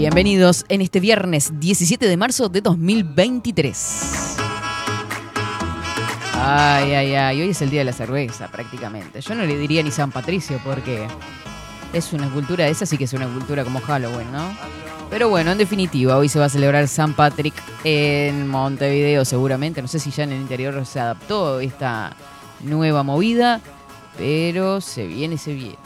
Bienvenidos en este viernes 17 de marzo de 2023. Ay, ay, ay, hoy es el día de la cerveza prácticamente. Yo no le diría ni San Patricio porque es una cultura, esa sí que es una cultura como Halloween, ¿no? Pero bueno, en definitiva, hoy se va a celebrar San Patrick en Montevideo seguramente. No sé si ya en el interior se adaptó esta nueva movida, pero se viene, se viene.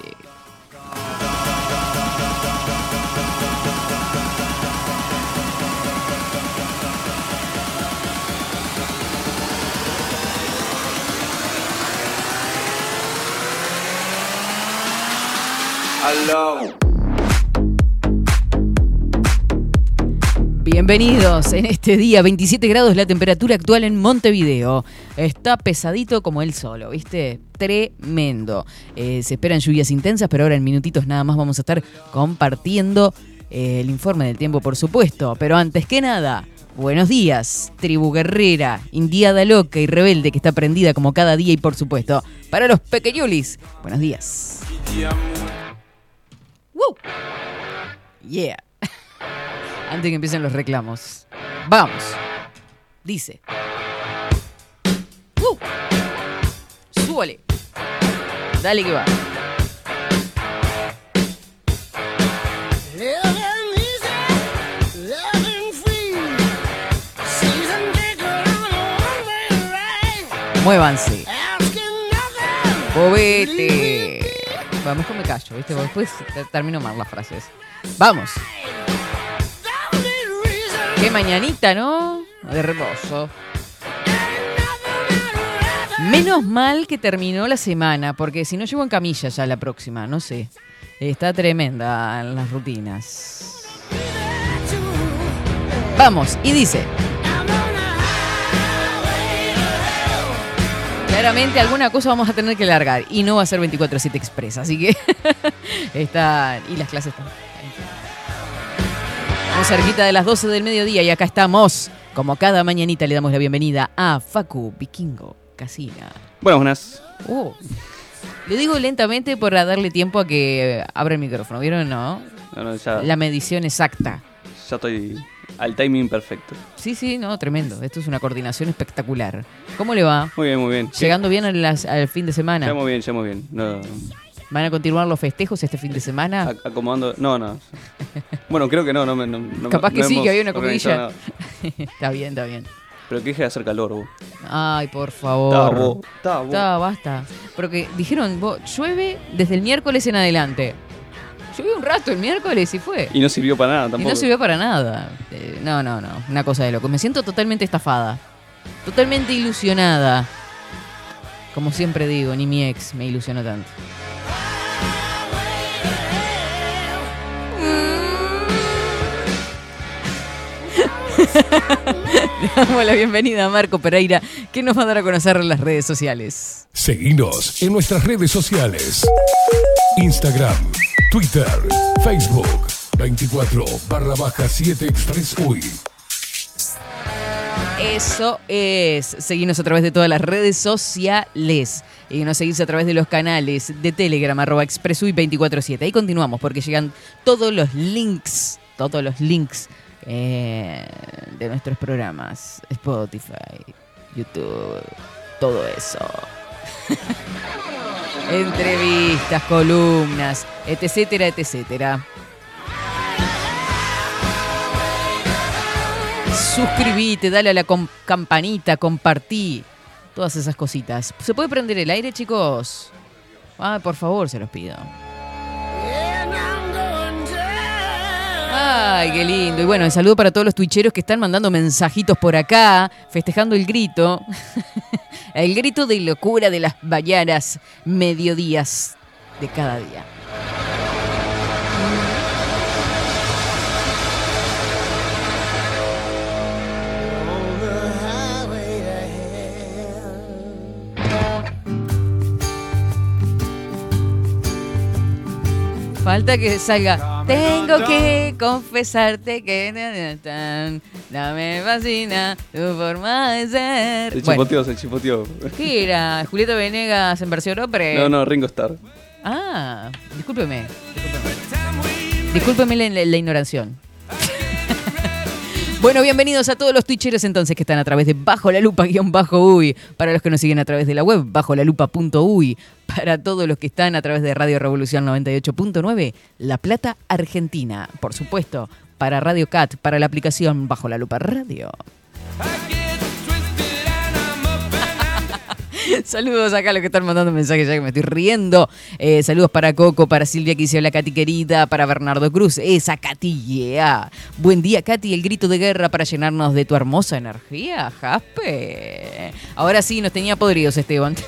Bienvenidos en este día, 27 grados la temperatura actual en Montevideo. Está pesadito como él solo, ¿viste? Tremendo. Eh, se esperan lluvias intensas, pero ahora en minutitos nada más vamos a estar compartiendo eh, el informe del tiempo, por supuesto. Pero antes que nada, buenos días, tribu guerrera, indiada loca y rebelde que está prendida como cada día y por supuesto, para los pequeñulis, buenos días. ¡Woo! Yeah. Antes que empiecen los reclamos. Vamos. Dice. ¡Woo! Súbale. Dale que va. Muévanse. Bobete. Mejor me callo, ¿viste? Después te- termino mal las frases. Vamos. Qué mañanita, ¿no? De reposo. Menos mal que terminó la semana, porque si no llevo en camilla ya la próxima, no sé. Está tremenda en las rutinas. Vamos, y dice. Claramente alguna cosa vamos a tener que largar y no va a ser 24-7 Express, así que está... Y las clases están... Estamos cerquita de las 12 del mediodía y acá estamos. Como cada mañanita le damos la bienvenida a Facu Vikingo Casina. Bueno, buenas. Uh, le digo lentamente para darle tiempo a que abra el micrófono, ¿vieron? No. No, no, ya, La medición exacta. ya estoy al timing perfecto. Sí, sí, no, tremendo. Esto es una coordinación espectacular. ¿Cómo le va? Muy bien, muy bien. Llegando bien al fin de semana. Ya muy bien, ya muy bien. No, ¿Van a continuar los festejos este fin de semana? ac- acomodando. No, no. Bueno, creo que no. no, me- no, Capaz que sí, que había una comidilla. está bien, está bien. Pero que deje de hacer calor, vos. Ay, por Está favor. vos. Está vos. Está, basta. Porque dijeron, vos, llueve desde el miércoles en adelante. Llovió un rato el miércoles y fue. Y no sirvió para nada Y tampoco. no sirvió para nada. Eh, no, no, no. Una cosa de loco. Me siento totalmente estafada. Totalmente ilusionada. Como siempre digo, ni mi ex me ilusionó tanto. Le damos la bienvenida a Marco Pereira, que nos va a dar a conocer las redes sociales. Seguinos en nuestras redes sociales. Instagram, Twitter, Facebook, 24 barra baja 7 Express UI. Eso es. Seguirnos a través de todas las redes sociales. Y nos seguís a través de los canales de Telegram, arroba expresui 247. Ahí continuamos porque llegan todos los links, todos los links eh, de nuestros programas. Spotify, YouTube, todo eso. Entrevistas, columnas, etcétera, etcétera. Suscribite, dale a la campanita, compartí. Todas esas cositas. ¿Se puede prender el aire, chicos? Ah, por favor, se los pido. Ay, qué lindo. Y bueno, el saludo para todos los twitcheros que están mandando mensajitos por acá, festejando el grito. el grito de locura de las bayaras mediodías de cada día. Falta que salga. Tengo que confesarte que no me fascina tu forma de ser. Se Bueno, chipoteó, se chipoteó. ¿Qué era? ¿Julieta Venegas en versión ópera? No, no, Ringo Starr. Ah, discúlpeme. Discúlpeme, Discúlpeme la, la- la ignoración. Bueno, bienvenidos a todos los twitcheros entonces que están a través de Bajo la Lupa guion bajo uy, para los que nos siguen a través de la web bajo la lupa.uy, para todos los que están a través de Radio Revolución 98.9, La Plata, Argentina, por supuesto, para Radio Cat, para la aplicación Bajo la Lupa Radio. Saludos acá a los que están mandando mensajes, ya que me estoy riendo. Eh, saludos para Coco, para Silvia que hizo la Katy querida, para Bernardo Cruz, esa Katy, yeah. Buen día, Katy, el grito de guerra para llenarnos de tu hermosa energía, Jaspe. Ahora sí, nos tenía podridos, Esteban.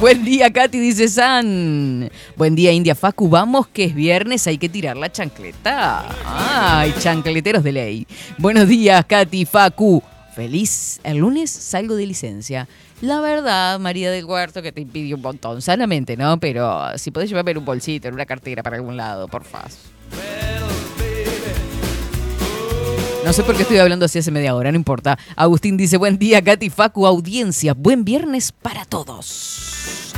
Buen día, Katy, dice San. Buen día, India Facu. Vamos, que es viernes, hay que tirar la chancleta. Ay, chancleteros de ley. Buenos días, Katy, Facu. Feliz. El lunes salgo de licencia. La verdad, María del Huerto, que te impidió un montón, sanamente, ¿no? Pero si podés llevarme un bolsito, en una cartera para algún lado, por favor. No sé por qué estoy hablando así hace media hora, no importa. Agustín dice, buen día, Katy Facu, audiencia. Buen viernes para todos.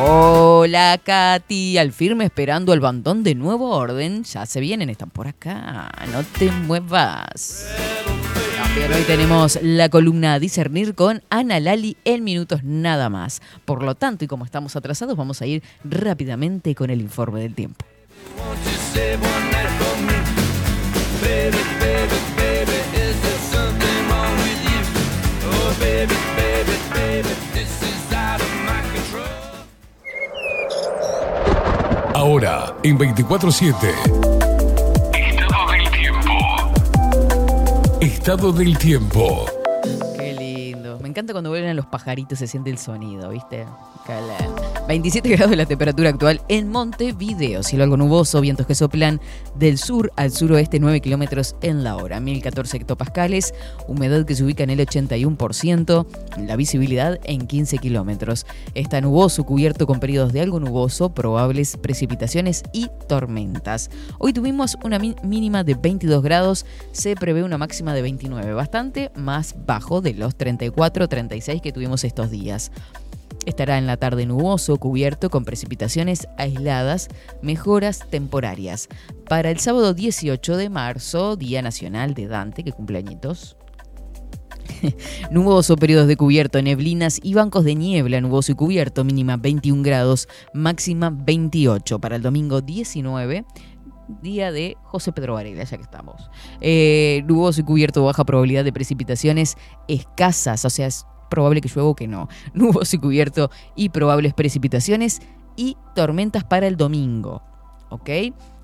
Hola, Katy. Al firme esperando el bandón de nuevo orden. Ya se vienen, están por acá. No te muevas. Hoy tenemos la columna discernir con Ana Lali en minutos nada más. Por lo tanto, y como estamos atrasados, vamos a ir rápidamente con el informe del tiempo. Ahora, en 24-7. Estado del tiempo. Qué lindo. Me encanta cuando vuelven los pajaritos, se siente el sonido, ¿viste? Qué lindo. 27 grados la temperatura actual en Montevideo. Cielo algo nuboso, vientos que soplan del sur al suroeste 9 kilómetros en la hora. 1014 hectopascales, humedad que se ubica en el 81%, la visibilidad en 15 kilómetros. Está nuboso, cubierto con periodos de algo nuboso, probables precipitaciones y tormentas. Hoy tuvimos una mínima de 22 grados, se prevé una máxima de 29, bastante más bajo de los 34-36 que tuvimos estos días. Estará en la tarde nuboso, cubierto con precipitaciones aisladas, mejoras temporarias. Para el sábado 18 de marzo, Día Nacional de Dante, que cumple añitos. nuboso, periodos de cubierto, neblinas y bancos de niebla, nuboso y cubierto, mínima 21 grados, máxima 28. Para el domingo 19, día de José Pedro Varela, ya que estamos. Eh, nuboso y cubierto, baja probabilidad de precipitaciones escasas, o sea, es probable que llueva o que no. Nuboso y cubierto y probables precipitaciones y tormentas para el domingo. ¿Ok?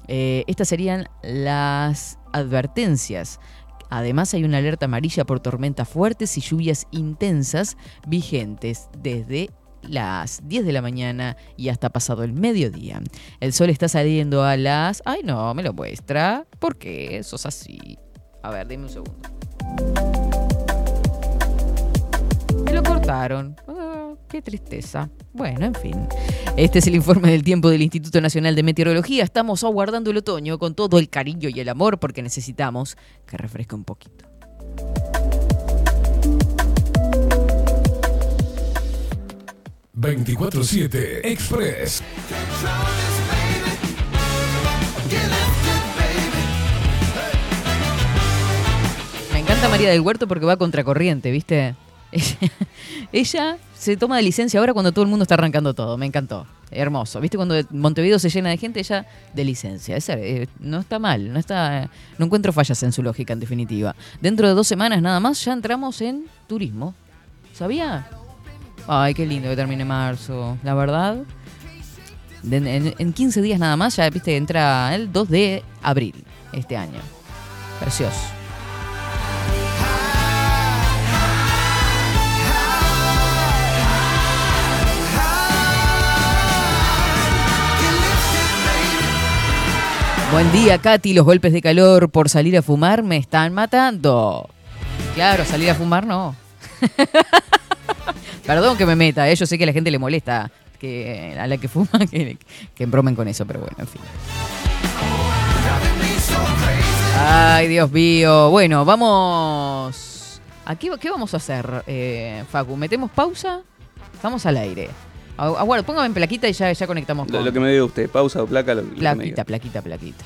Eh, estas serían las advertencias. Además hay una alerta amarilla por tormentas fuertes y lluvias intensas vigentes desde las 10 de la mañana y hasta pasado el mediodía. El sol está saliendo a las... Ay no, me lo muestra. ¿Por qué? Eso es así. A ver, dime un segundo. Lo cortaron. Ah, qué tristeza. Bueno, en fin. Este es el informe del tiempo del Instituto Nacional de Meteorología. Estamos aguardando el otoño con todo el cariño y el amor porque necesitamos que refresque un poquito. ...24-7 Express. Me encanta María del Huerto porque va contracorriente, ¿viste? Ella, se toma de licencia ahora cuando todo el mundo está arrancando todo. Me encantó. Hermoso. ¿Viste cuando Montevideo se llena de gente? Ella de licencia. Esa, eh, no está mal. No, está, no encuentro fallas en su lógica, en definitiva. Dentro de dos semanas nada más ya entramos en turismo. ¿Sabía? Ay, qué lindo que termine marzo. La verdad. de- en, en 15 días nada más ya, viste, entra el 2 de abril este año. Precioso. Buen día, Katy. Los golpes de calor por salir a fumar me están matando. Claro, salir a fumar no. Perdón que me meta, ¿eh? yo sé que a la gente le molesta a la que fuma que, que embromen con eso, pero bueno, en fin. Ay, Dios mío. Bueno, vamos. Aquí, ¿Qué vamos a hacer, eh, Facu? ¿Metemos pausa? Estamos al aire. Aguardo, póngame en plaquita y ya, ya conectamos con... lo que me diga usted, pausa o placa, lo, lo que me. Plaquita, plaquita,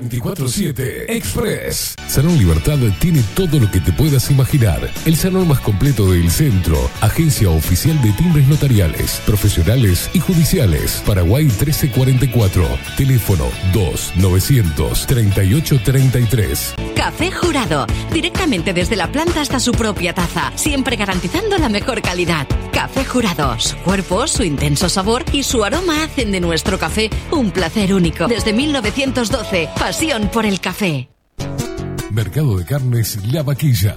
24-7 Express. Salón Libertad tiene todo lo que te puedas imaginar. El salón más completo del centro. Agencia oficial de timbres notariales, profesionales y judiciales. Paraguay 1344. Teléfono 2-900-3833. Café Jurado, directamente desde la planta hasta su propia taza, siempre garantizando la mejor calidad. Café Jurado, su cuerpo, su intenso sabor y su aroma hacen de nuestro café un placer único. Desde 1912, pasión por el café. Mercado de Carnes La Vaquilla.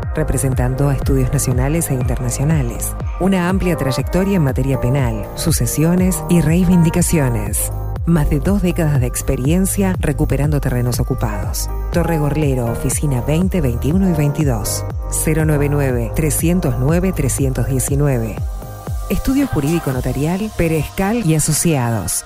representando a estudios nacionales e internacionales. Una amplia trayectoria en materia penal, sucesiones y reivindicaciones. Más de dos décadas de experiencia recuperando terrenos ocupados. Torre Gorlero, Oficina 20, 21 y 22. 099-309-319. Estudio Jurídico Notarial, Perezcal y Asociados.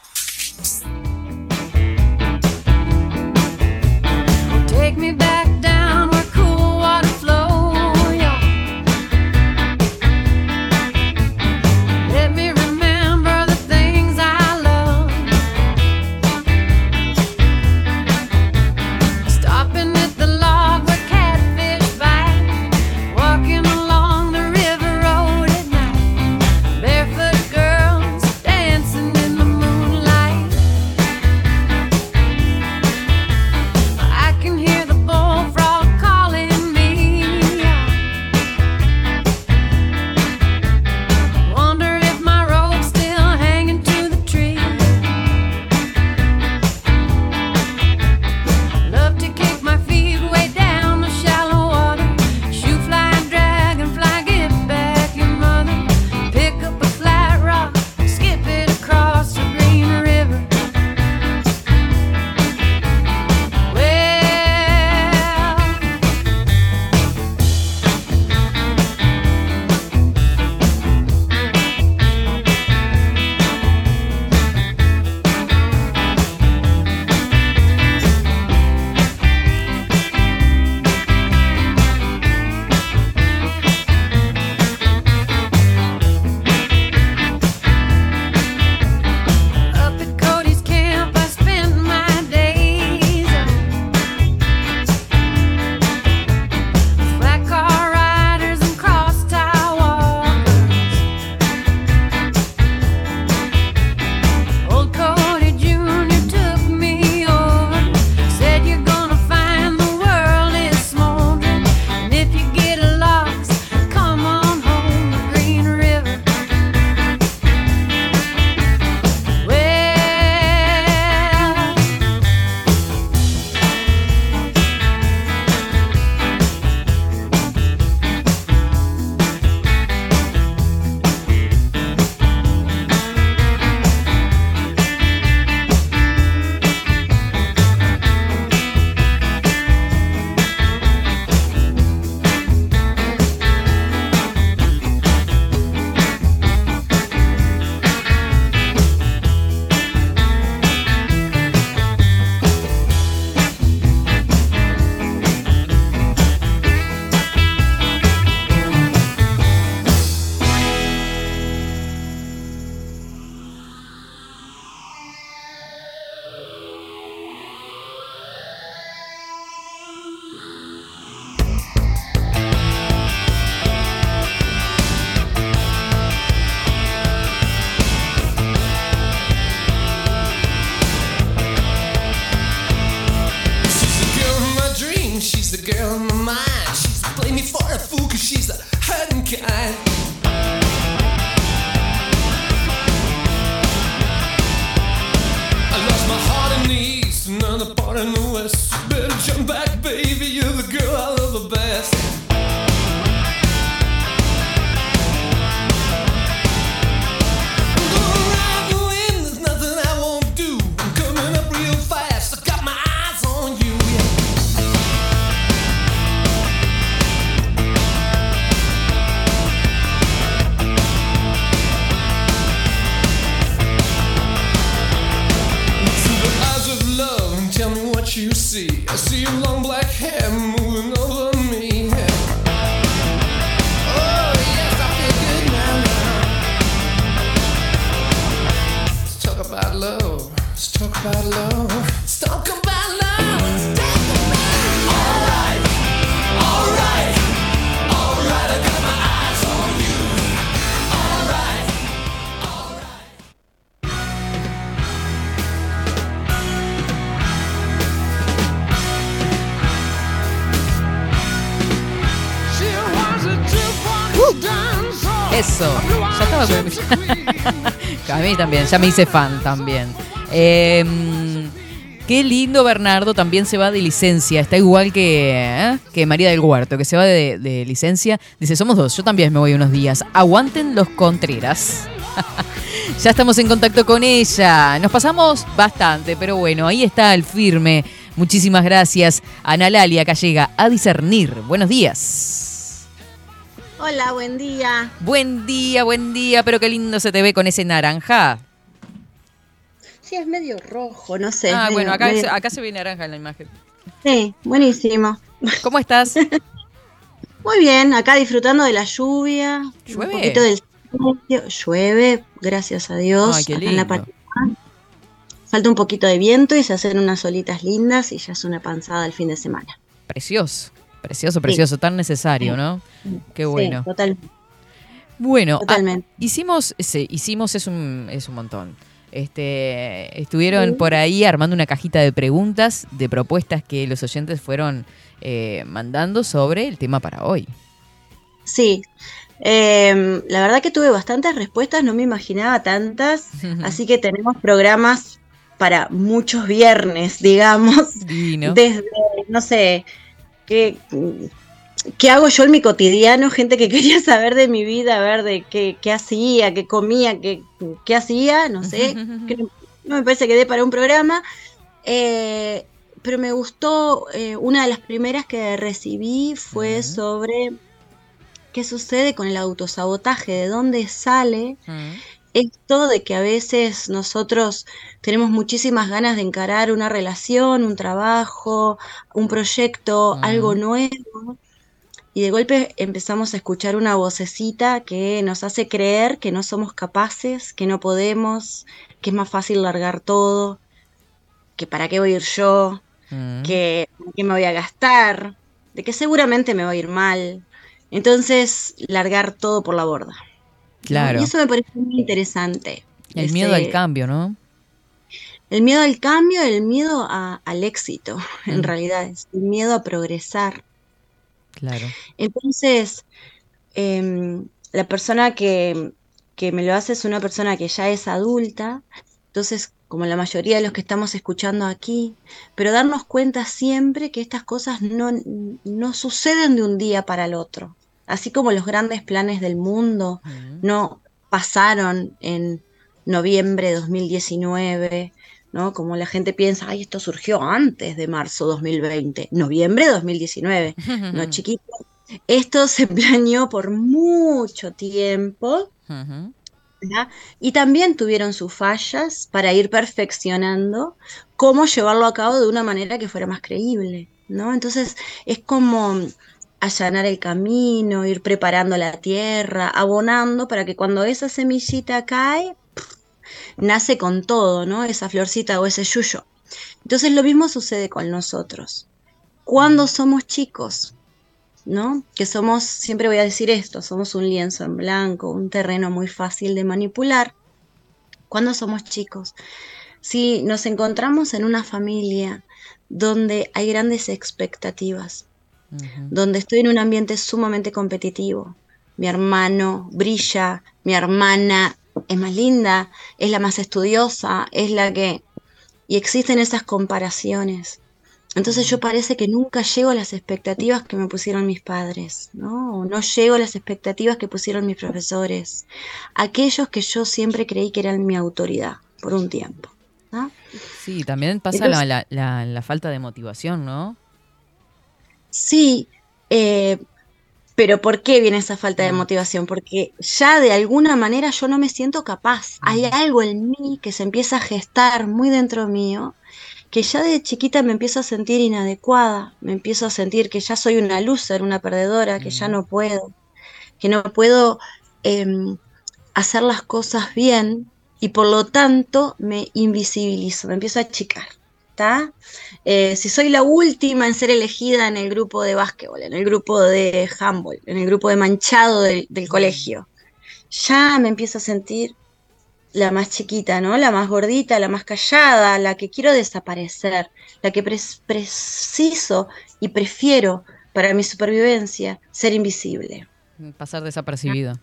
she's también, ya me hice fan también. Em, qué lindo Bernardo, también se va de licencia, está igual que, ¿eh? que María del Huerto, que se va de, de, licencia. Dice, somos dos, yo también me voy unos días. Aguanten los Contreras. ya estamos en contacto con ella, nos pasamos bastante, pero bueno, ahí está el firme. Muchísimas gracias, Ana Lalia, que llega a discernir. Buenos días. Hola, buen día. Buen día, buen día, pero qué lindo se te ve con ese naranja. Sí, es medio rojo, no sé. ah, medio- bueno, acá, medio- acá se ve naranja en la imagen. Sí, buenísimo. ¿Cómo estás? Muy bien, acá disfrutando de la lluvia. ¿Llueve? Un poquito del silencio. Llueve, gracias a Dios. Ay, qué acá en la lindo. Falta un poquito de viento y se hacen unas olitas lindas y ya es una panzada el fin de semana. Precioso, precioso, precioso, tan necesario, ¿no? Qué bueno. Sí, total. Bueno, ah, hicimos, sí, hicimos es un, es un montón. Este, estuvieron por ahí armando una cajita de preguntas, de propuestas que los oyentes fueron eh, mandando sobre el tema para hoy. Sí. Eh, la verdad que tuve bastantes respuestas, no me imaginaba tantas, así que tenemos programas para muchos viernes, digamos. Divino. Desde, no sé, ¿qué, qué hago yo en mi cotidiano? Gente que quería saber de mi vida, a ver de qué, qué hacía, qué comía, qué, qué hacía, no sé. No me parece que dé para un programa. Eh, pero me gustó, eh, una de las primeras que recibí fue sobre qué sucede con el autosabotaje, de dónde sale esto de que a veces nosotros tenemos muchísimas ganas de encarar una relación, un trabajo, un proyecto, algo nuevo, y de golpe empezamos a escuchar una vocecita que nos hace creer que no somos capaces, que no podemos, que es más fácil largar todo, que para qué voy a ir yo, Mm. que, que me voy a gastar, de que seguramente me va a ir mal. Entonces, largar todo por la borda. ¿No? Claro. Y eso me parece muy interesante. El Ese- miedo al cambio, ¿no? El miedo al cambio, el miedo a- al éxito, en Mm. realidad, es el miedo a progresar. Claro. Entonces, em, la persona que, que me lo hace es una persona que ya es adulta, entonces, como la mayoría de los que estamos escuchando aquí, pero darnos cuenta siempre que estas cosas no, no suceden de un día para el otro, así como los grandes planes del mundo no pasaron en noviembre de 2019, ¿no? Como la gente piensa, ay, esto surgió antes de marzo 2020, noviembre de 2019, no chiquito. Esto se planeó por mucho tiempo. ¿verdad? y también tuvieron sus fallas para ir perfeccionando cómo llevarlo a cabo de una manera que fuera más creíble, ¿no? Entonces es como allanar el camino, ir preparando la tierra, abonando para que cuando esa semillita cae, pff, nace con todo, ¿no? Esa florcita o ese yuyo. Entonces lo mismo sucede con nosotros. Cuando somos chicos, ¿no? Que somos, siempre voy a decir esto, somos un lienzo en blanco, un terreno muy fácil de manipular. Cuando somos chicos, si nos encontramos en una familia donde hay grandes expectativas, donde estoy en un ambiente sumamente competitivo, mi hermano brilla, mi hermana es más linda, es la más estudiosa, es la que... Y existen esas comparaciones. Entonces yo parece que nunca llego a las expectativas que me pusieron mis padres, ¿no? O no llego a las expectativas que pusieron mis profesores, aquellos que yo siempre creí que eran mi autoridad por un tiempo. ¿no? Sí, también pasa la, Entonces- la- la- la falta de motivación, ¿no? Sí, eh, pero ¿por qué viene esa falta de motivación? Porque ya de alguna manera yo no me siento capaz. Hay algo en mí que se empieza a gestar muy dentro mío, que ya de chiquita me empiezo a sentir inadecuada, me empiezo a sentir que ya soy una loser, una perdedora, que ya no puedo, que no puedo em, hacer las cosas bien y por lo tanto me invisibilizo, me empiezo a achicar. Eh, si soy la última en ser elegida en el grupo de básquetbol, en el grupo de handball, en el grupo de manchado del, del colegio, ya me empiezo a sentir la más chiquita, ¿no? La más gordita, la más callada, la que quiero desaparecer, la que preciso y prefiero para mi supervivencia ser invisible. Pasar desapercibido.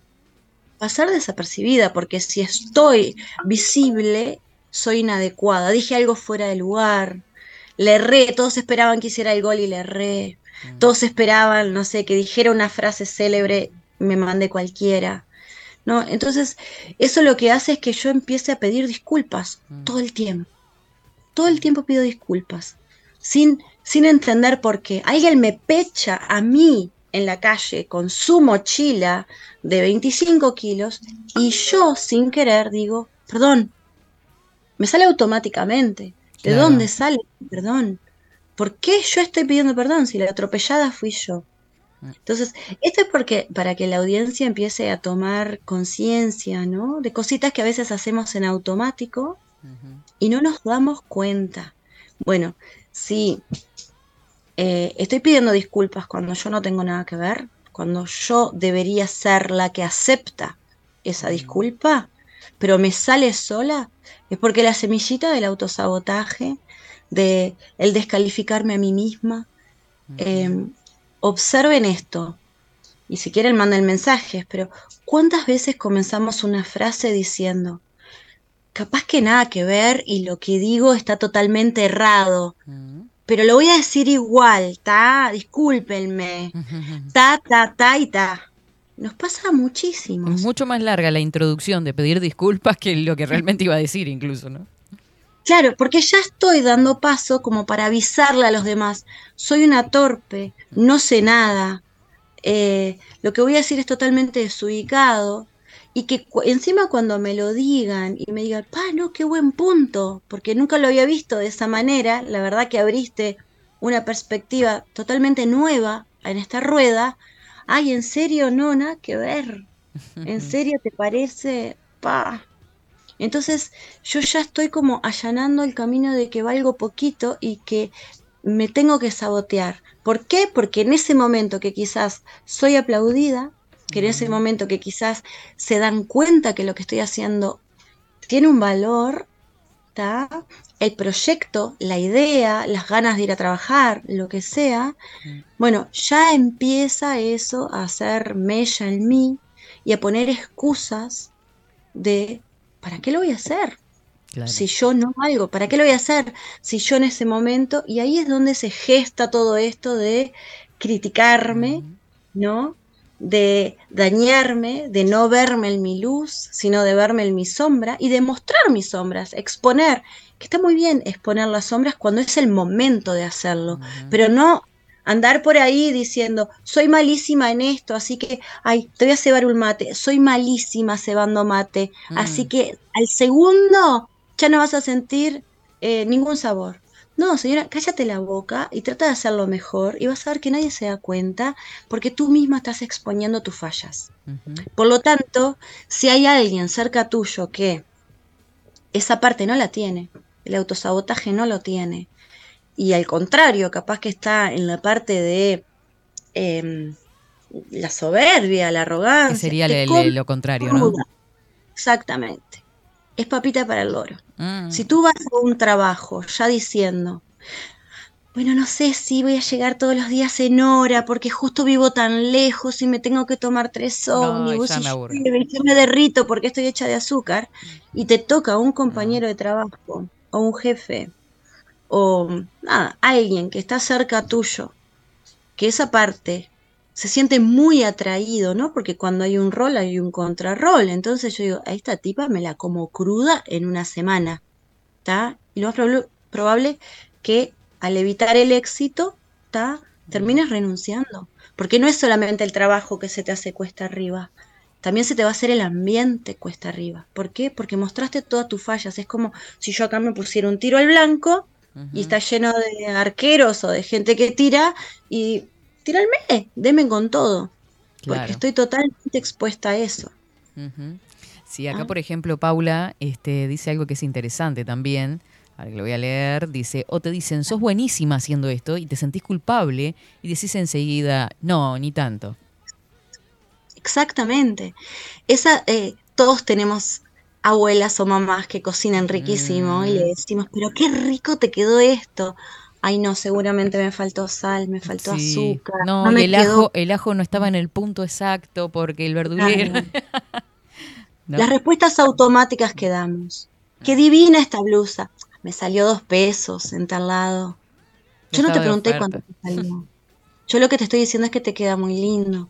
Pasar desapercibida, porque si estoy visible, soy inadecuada. Dije algo fuera de lugar, le erré, todos esperaban que hiciera el gol y le erré. Todos esperaban, no sé, que dijera una frase célebre, me mandé cualquiera. ¿No? Entonces, eso lo que hace es que yo empiece a pedir disculpas todo el tiempo. Todo el tiempo pido disculpas, sin, sin entender por qué. Alguien me pecha a mí en la calle con su mochila de 25 kilos y yo sin querer digo, perdón, me sale automáticamente. ¿De Claro. dónde sale? Perdón. ¿Por qué yo estoy pidiendo perdón si la atropellada fui yo? Entonces, esto es porque para que la audiencia empiece a tomar conciencia, ¿no? De cositas que a veces hacemos en automático y no nos damos cuenta. Bueno, si eh, estoy pidiendo disculpas cuando yo no tengo nada que ver, cuando yo debería ser la que acepta esa disculpa, pero me sale sola, es porque la semillita del autosabotaje, de el descalificarme a mí misma, eh, observen esto. Y si quieren manden mensajes, pero ¿cuántas veces comenzamos una frase diciendo, capaz que nada que ver y lo que digo está totalmente errado, pero lo voy a decir igual, ta, discúlpenme, ta, ta, ta y ta. Nos pasa muchísimo. Es mucho más larga la introducción de pedir disculpas que lo que realmente iba a decir incluso, ¿no? Claro, porque ya estoy dando paso como para avisarle a los demás, soy una torpe, no sé nada, eh, lo que voy a decir es totalmente desubicado y que cu- encima cuando me lo digan y me digan, pa, no, qué buen punto, porque nunca lo había visto de esa manera, la verdad que abriste una perspectiva totalmente nueva en esta rueda, ay, en serio, no, nada que ver, en serio te parece, pa. Entonces yo ya estoy como allanando el camino de que valgo poquito y que me tengo que sabotear. ¿Por qué? Porque en ese momento que quizás soy aplaudida, que en ese momento que quizás se dan cuenta que lo que estoy haciendo tiene un valor, ¿tá? El proyecto, la idea, las ganas de ir a trabajar, lo que sea, bueno, ya empieza eso a hacer mella en mí y a poner excusas de ¿para qué lo voy a hacer? Claro. Si yo no valgo, ¿para qué lo voy a hacer? Si yo en ese momento, y ahí es donde se gesta todo esto de criticarme, ¿no? De dañarme, de no verme en mi luz, sino de verme en mi sombra y de mostrar mis sombras, exponer, que está muy bien exponer las sombras cuando es el momento de hacerlo, pero no andar por ahí diciendo, soy malísima en esto, así que, ay, te voy a cebar un mate, soy malísima cebando mate, así Mm. que al segundo ya no vas a sentir eh, ningún sabor. No, señora, cállate la boca y trata de hacerlo mejor y vas a ver que nadie se da cuenta porque tú misma estás exponiendo tus fallas. Por lo tanto, si hay alguien cerca tuyo que esa parte no la tiene, el autosabotaje no lo tiene, y al contrario, capaz que está en la parte de em, la soberbia, la arrogancia. Que sería el- el- lo contrario, ¿no? Exactamente. Es papita para el loro. Mm. Si tú vas a un trabajo ya diciendo, bueno, no sé si voy a llegar todos los días en hora porque justo vivo tan lejos y me tengo que tomar tres ómnibus y y yo me derrito porque estoy hecha de azúcar y te toca un compañero de trabajo o un jefe o nada, alguien que está cerca tuyo, que esa parte se siente muy atraído, ¿no? Porque cuando hay un rol hay un contrarrol. Entonces yo digo, a esta tipa me la como cruda en una semana, ¿está? Y lo más prob- probable que al evitar el éxito, ¿está? Termines renunciando. Porque no es solamente el trabajo que se te hace cuesta arriba, también se te va a hacer el ambiente cuesta arriba. ¿Por qué? Porque mostraste todas tus fallas. Es como si yo acá me pusiera un tiro al blanco y está lleno de arqueros o de gente que tira y tíralme, deme con todo. Claro. Porque estoy totalmente expuesta a eso. Sí, acá Ah. por ejemplo Paula este, dice algo que es interesante también. Ahora que lo voy a leer, dice, o te dicen, sos buenísima haciendo esto y te sentís culpable y decís enseguida, no, ni tanto. Exactamente. Esa, eh, todos tenemos abuelas o mamás que cocinan riquísimo y le decimos, pero qué rico te quedó esto. Ay, no, seguramente me faltó sal, me faltó Sí. azúcar. No, no y me el quedó ajo, el ajo no estaba en el punto exacto porque el verdulero. ¿No? Las respuestas automáticas que damos. Qué divina esta blusa. Me salió dos pesos en tal lado. Yo no te pregunté cuánto te salió. Yo lo que te estoy diciendo es que te queda muy lindo.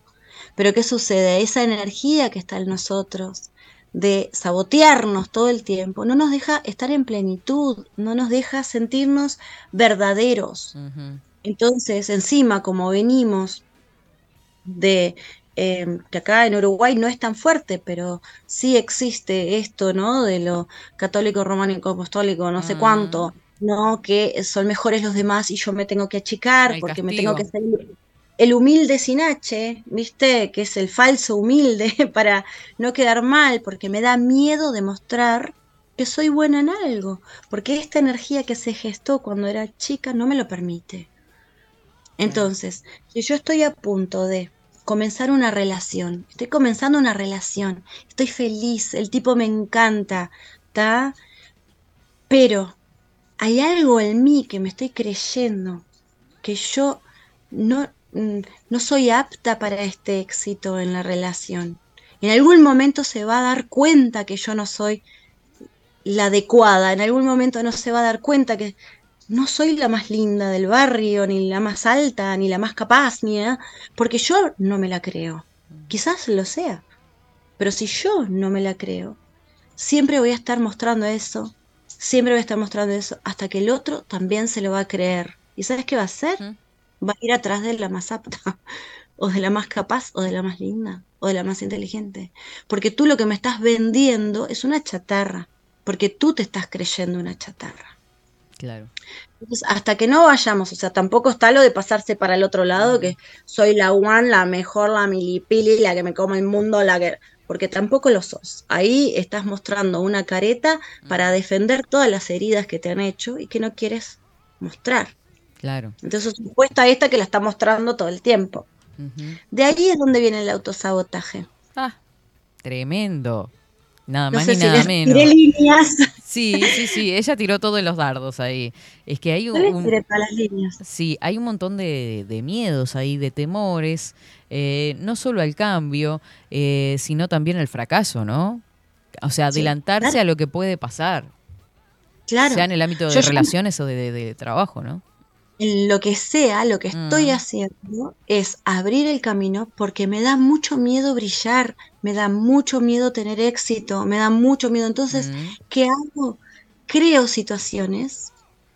Pero ¿qué sucede? Esa energía que está en nosotros de sabotearnos todo el tiempo no nos deja estar en plenitud, no nos deja sentirnos verdaderos. Entonces, encima, como venimos de eh, que acá en Uruguay no es tan fuerte, pero sí existe esto, ¿no? De lo católico, románico, apostólico, no sé Mm. cuánto, ¿no? Que son mejores los demás y yo me tengo que achicar El porque me tengo que castigo. El humilde sin H, ¿viste? Que es el falso humilde para no quedar mal, porque me da miedo demostrar que soy buena en algo, porque esta energía que se gestó cuando era chica no me lo permite. Entonces, si yo estoy a punto de comenzar una relación, estoy comenzando una relación, estoy feliz, el tipo me encanta, ¿está? Pero hay algo en mí que me estoy creyendo que yo no, no soy apta para este éxito en la relación. En algún momento se va a dar cuenta que yo no soy la adecuada, en algún momento no se va a dar cuenta que no soy la más linda del barrio, ni la más alta, ni la más capaz, ni nada, porque yo no me la creo. Quizás lo sea, pero si yo no me la creo, siempre voy a estar mostrando eso, siempre voy a estar mostrando eso, hasta que el otro también se lo va a creer. ¿Y sabes qué va a hacer? Va a ir atrás de la más apta, o de la más capaz, o de la más linda, o de la más inteligente. Porque tú lo que me estás vendiendo es una chatarra, porque tú te estás creyendo una chatarra. Claro. Entonces, hasta que no vayamos, o sea, tampoco está lo de pasarse para el otro lado, que soy la one, la mejor, la milipili, la que me come el mundo, la que... Porque tampoco lo sos. Ahí estás mostrando una careta para defender todas las heridas que te han hecho y que no quieres mostrar. Claro. Entonces, supuesta esta que la está mostrando todo el tiempo. De ahí es donde viene el autosabotaje. Ah, tremendo. Nada No más ni si nada menos. tiré líneas. Sí, sí, sí. Ella tiró todos los dardos ahí. Es que hay No un, tiré todas las líneas. Sí, hay un montón de, de miedos ahí, de temores, eh, no solo al cambio, eh, sino también al fracaso, ¿no? O sea, Sí, adelantarse claro. a lo que puede pasar, Claro. sea en el ámbito de Yo relaciones o de, de- de trabajo, ¿no? En lo que sea, lo que estoy Mm. haciendo es abrir el camino porque me da mucho miedo brillar, me da mucho miedo tener éxito, me da mucho miedo. Entonces, Mm. ¿qué hago? Creo situaciones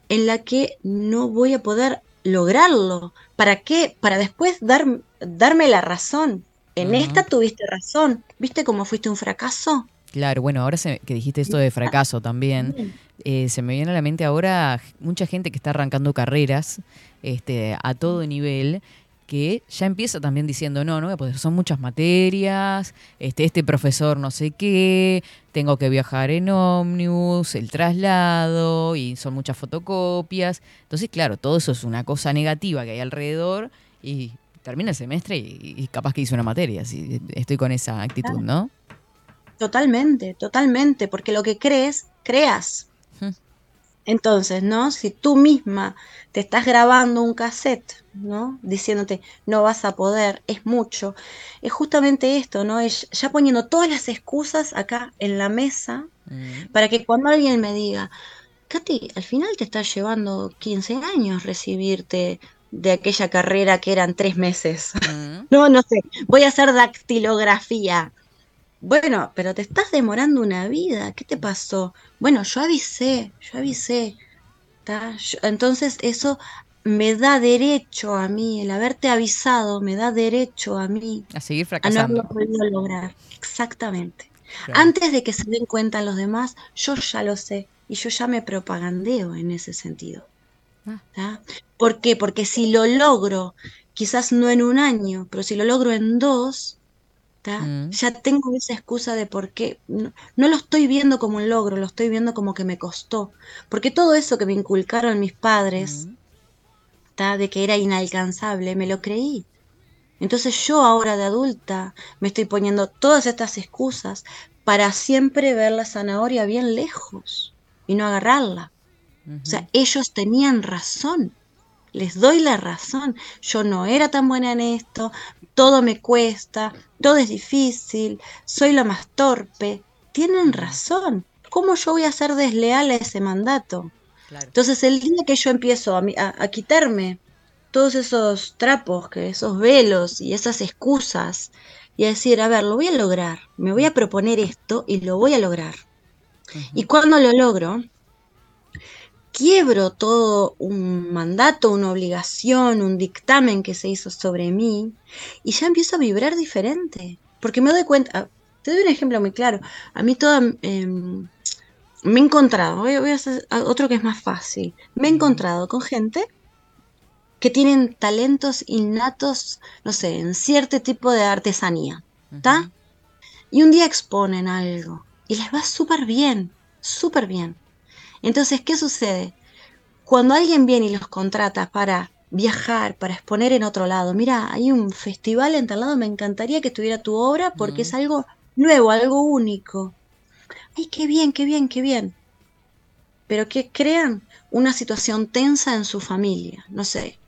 en las que no voy a poder lograrlo. ¿Para qué? Para después dar, darme la razón. En esta tuviste razón. ¿Viste cómo fuiste un fracaso? Claro, bueno, ahora se- que dijiste esto de fracaso también, eh, se me viene a la mente ahora mucha gente que está arrancando carreras este, a todo nivel, que ya empieza también diciendo, no, no voy a poder, son muchas materias, este, este profesor no sé qué, tengo que viajar en ómnibus, el traslado, y son muchas fotocopias. Entonces, claro, todo eso es una cosa negativa que hay alrededor y termina el semestre y, y capaz que hice una materia, si estoy con esa actitud, ¿no? Totalmente, totalmente, porque lo que crees, creas. Entonces, ¿no? Si tú misma te estás grabando un cassette, ¿no? Diciéndote, no vas a poder, es mucho, es justamente esto, ¿no? Es ya poniendo todas las excusas acá en la mesa Mm. para que cuando alguien me diga, Katy, al final te está llevando 15 años recibirte de aquella carrera que eran tres meses. Mm. No, no sé, voy a hacer dactilografía. Bueno, pero te estás demorando una vida. ¿Qué te pasó? Bueno, yo avisé, yo avisé. entonces eso me da derecho a mí, el haberte avisado me da derecho a mí A seguir a no haberlo fracasando. podido lograr. Exactamente. Claro. Antes de que se den cuenta los demás, yo ya lo sé y yo ya me propagandeo en ese sentido. Ah. ¿tá? ¿Por qué? Porque si lo logro, quizás no en un año, pero si lo logro en dos. Mm. ya tengo esa excusa de por qué. No, no lo estoy viendo como un logro, lo estoy viendo como que me costó. Porque todo eso que me inculcaron mis padres, Mm. de que era inalcanzable, me lo creí. Entonces yo ahora de adulta me estoy poniendo todas estas excusas para siempre ver la zanahoria bien lejos y no agarrarla. O sea, ellos tenían razón. Les doy la razón. Yo no era tan buena en esto, todo me cuesta, todo es difícil, soy la más torpe. Tienen razón. ¿Cómo yo voy a ser desleal a ese mandato? Claro. Entonces el día que yo empiezo a, a- a quitarme todos esos trapos, que esos velos y esas excusas y a decir, a ver, lo voy a lograr, me voy a proponer esto y lo voy a lograr. Y cuando lo logro, quiebro todo un mandato, una obligación, un dictamen que se hizo sobre mí y ya empiezo a vibrar diferente. Porque me doy cuenta, ah, te doy un ejemplo muy claro, a mí toda... em, me he encontrado, voy, voy a hacer otro que es más fácil, me he encontrado con gente que tienen talentos innatos, no sé, en cierto tipo de artesanía, ¿está? Y un día exponen algo y les va súper bien, súper bien. Entonces, ¿qué sucede? Cuando alguien viene y los contrata para viajar, para exponer en otro lado, mira, hay un festival en tal lado, me encantaría que estuviera tu obra porque es algo nuevo, algo único. ¡Ay, qué bien, qué bien, qué bien! Pero que crean una situación tensa en su familia, no sé.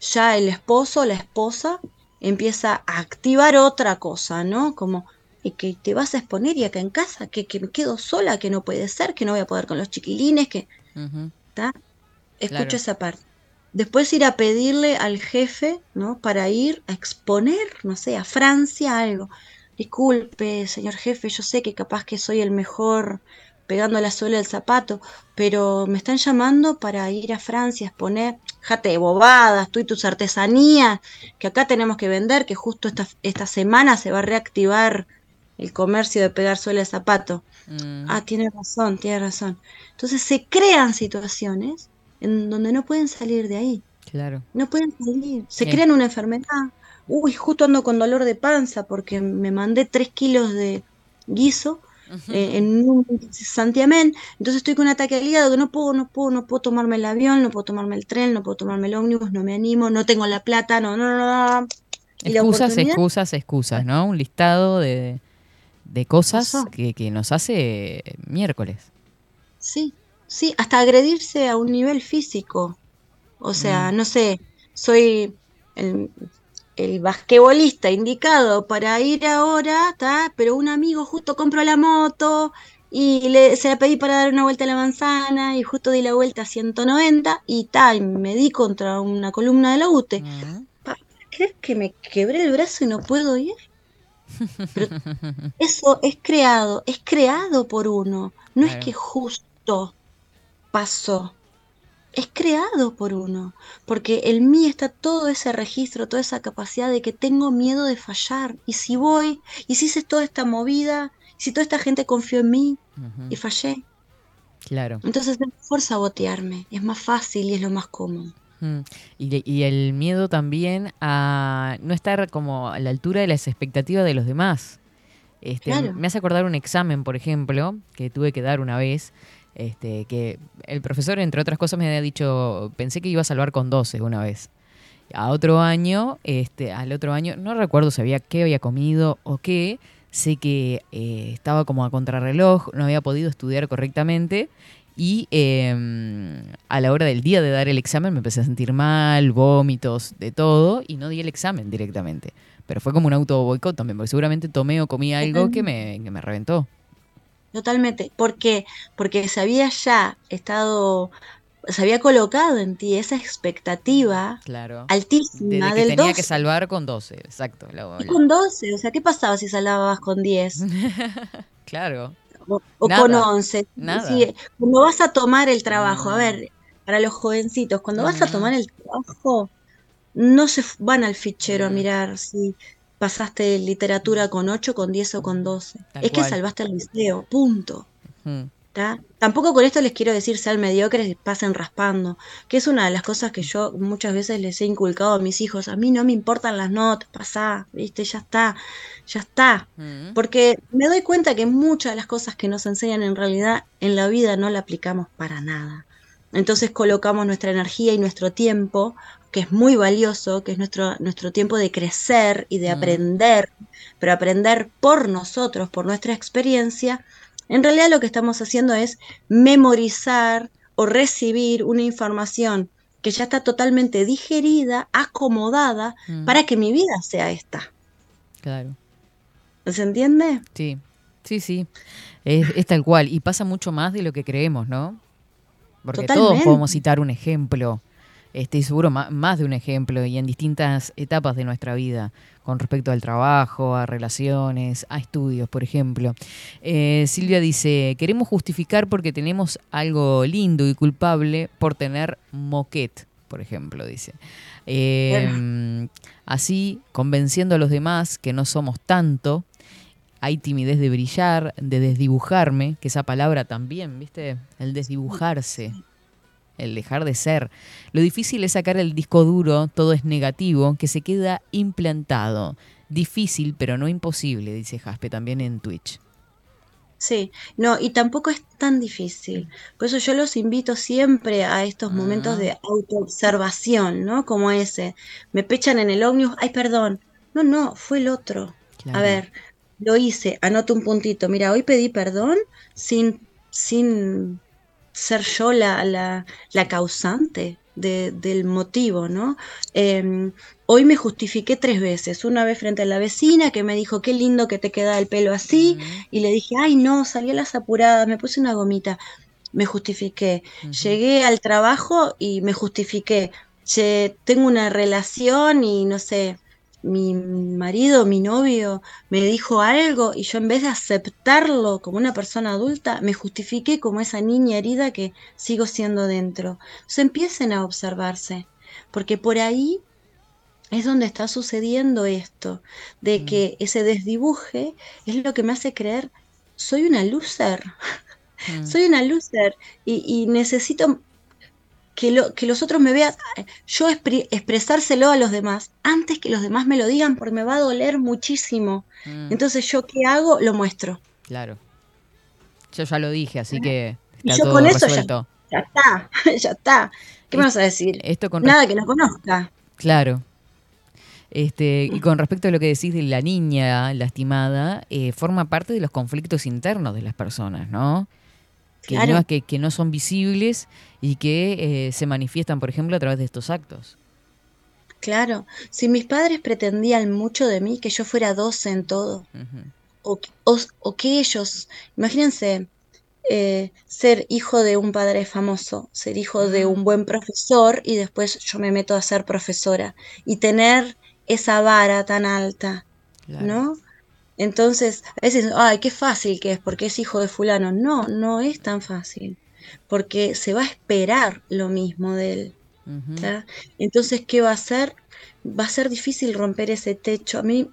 Ya el esposo o la esposa empieza a activar otra cosa, ¿no? Como, y que te vas a exponer y acá en casa, que, que me quedo sola, que no puede ser, que no voy a poder con los chiquilines, que... ¿Está? Escucho Claro. esa parte. Después ir a pedirle al jefe, ¿no? Para ir a exponer, no sé, a Francia algo. Disculpe, señor jefe, yo sé que capaz que soy el mejor pegando la suela del zapato, pero me están llamando para ir a Francia a exponer. Jate de bobadas, tú y tus artesanías, que acá tenemos que vender, que justo esta, esta semana se va a reactivar el comercio de pegar suela de zapato. Mm, Ah, tiene razón, tiene razón. Entonces se crean situaciones en donde no pueden salir de ahí. claro. No pueden salir. Se Sí. crean una enfermedad. Uy, justo ando con dolor de panza porque me mandé tres kilos de guiso eh, en un santiamén. Entonces estoy con un ataque al hígado que no puedo, no puedo, no puedo tomarme el avión, no puedo tomarme el tren, no puedo tomarme el ómnibus, no me animo, no tengo la plata, no, no, no. no. Excusas, excusas, excusas, ¿no? Un listado de, de cosas que, que nos hace miércoles. Sí, sí, hasta agredirse a un nivel físico. O sea, Mm. no sé, soy el, el basquetbolista indicado para ir ahora, ¿tá? Pero un amigo justo compró la moto y le, se la pedí para dar una vuelta a la manzana y justo di la vuelta a 190 y ta, y me di contra una columna de la UTE. Mm. ¿Crees que me quebré el brazo y no puedo ir? Pero eso es creado, es creado por uno. No Claro. es que justo pasó. Es creado por uno. Porque en mí está todo ese registro, toda esa capacidad de que tengo miedo de fallar. Y si voy, y si hice toda esta movida, y si toda esta gente confió en mí y fallé. Claro. Entonces es mejor sabotearme. Es más fácil y es lo más cómodo. Mm. Y, el miedo también a no estar como a la altura de las expectativas de los demás. Este, Claro. Me hace acordar un examen, por ejemplo, que tuve que dar una vez, este, que el profesor, entre otras cosas, me había dicho, pensé que iba a salvar con 12 una vez. A otro año, este, al otro año, no recuerdo si había qué había comido o qué, sé que eh, estaba como a contrarreloj, no había podido estudiar correctamente y eh, a la hora del día de dar el examen me empecé a sentir mal, vómitos, de todo, y no di el examen directamente. Pero fue como un auto boicot también, porque seguramente tomé o comí algo que me, que me reventó. Totalmente. ¿Por qué? Porque se había ya estado, se había colocado en ti esa expectativa Claro. De, altísima de que del tenía 12. que salvar con 12, exacto. la- Y con 12, o sea, ¿qué pasaba si salvabas con 10 claro. O, o Nada, con 11? nada. Sí, cuando vas a tomar el trabajo, a ver, para los jovencitos, cuando vas a tomar el trabajo, no se van al fichero a mirar si pasaste literatura con 8, con 10 o con 12. Tal es que salvaste el liceo, punto. ¿Tá? Tampoco con esto les quiero decir sean mediocres y pasen raspando, que es una de las cosas que yo muchas veces les he inculcado a mis hijos. A mí no me importan las notas, pasá, viste, ya está, ya está. mm. Porque me doy cuenta que muchas de las cosas que nos enseñan en realidad en la vida no la aplicamos para nada. Entonces colocamos nuestra energía y nuestro tiempo, que es muy valioso, que es nuestro, nuestro tiempo de crecer y de Mm. aprender, pero aprender por nosotros, por nuestra experiencia, en realidad lo que estamos haciendo es memorizar o recibir una información que ya está totalmente digerida, acomodada, Mm. para que mi vida sea esta. Claro. ¿Se entiende? Sí, sí, sí. Es, es tal cual. Y pasa mucho más de lo que creemos, ¿no? Porque todos Totalmente. podemos citar un ejemplo, este, y seguro más de un ejemplo, y en distintas etapas de nuestra vida, con respecto al trabajo, a relaciones, a estudios, por ejemplo. Eh, Silvia dice, queremos justificar porque tenemos algo lindo y culpable por tener moquet, por ejemplo, dice. Eh, Así, convenciendo a los demás que no somos tanto, hay timidez de brillar, de desdibujarme, que esa palabra también, ¿viste? El desdibujarse, el dejar de ser. Lo difícil es sacar el disco duro, todo es negativo, que se queda implantado. Difícil, pero no imposible, dice Jaspe también en Twitch. Sí, no, y tampoco es tan difícil. Por eso yo los invito siempre a estos momentos de autoobservación, ¿no? Como ese. Me pechan en el ómnibus, ay, perdón. No, no, fue el otro. Claro. A ver, lo hice, anoto un puntito. Mira, hoy pedí perdón sin, sin ser yo la, la, la causante de- del motivo, ¿no? Eh, hoy me justifiqué tres veces. Una vez frente a la vecina que me dijo, qué lindo que te queda el pelo así. Y le dije, ay, no, salí a las apuradas, me puse una gomita. Me justifiqué. Llegué al trabajo y me justifiqué. Che, tengo una relación y no sé, mi marido, mi novio me dijo algo y yo en vez de aceptarlo como una persona adulta, me justifiqué como esa niña herida que sigo siendo dentro. Entonces empiecen a observarse, porque por ahí es donde está sucediendo esto, de que ese desdibuje es lo que me hace creer, soy una loser, soy una loser y, y necesito que, lo, que los otros me vean, yo expresárselo a los demás antes que los demás me lo digan porque me va a doler muchísimo. Mm, Entonces yo qué hago, lo muestro. claro. Yo ya lo dije, así que Y yo todo con eso ya, resuelto. ya está, ya está. ¿Qué me vas a decir? Esto con Nada que no conozca. Claro. Este, y con respecto a lo que decís de la niña lastimada, eh, forma parte de los conflictos internos de las personas, ¿no? Que, Claro. no, que, que no son visibles y que eh, se manifiestan, por ejemplo, a través de estos actos. Claro, si mis padres pretendían mucho de mí, que yo fuera 12 en todo, o, que- o- o que ellos, imagínense, eh, ser hijo de un padre famoso, ser hijo de un buen profesor y después yo me meto a ser profesora y tener esa vara tan alta, Claro. ¿no? Entonces, a veces, ay, qué fácil que es porque es hijo de fulano. No, no es tan fácil, porque se va a esperar lo mismo de él. Entonces, ¿qué va a hacer? Va a ser difícil romper ese techo. A mí,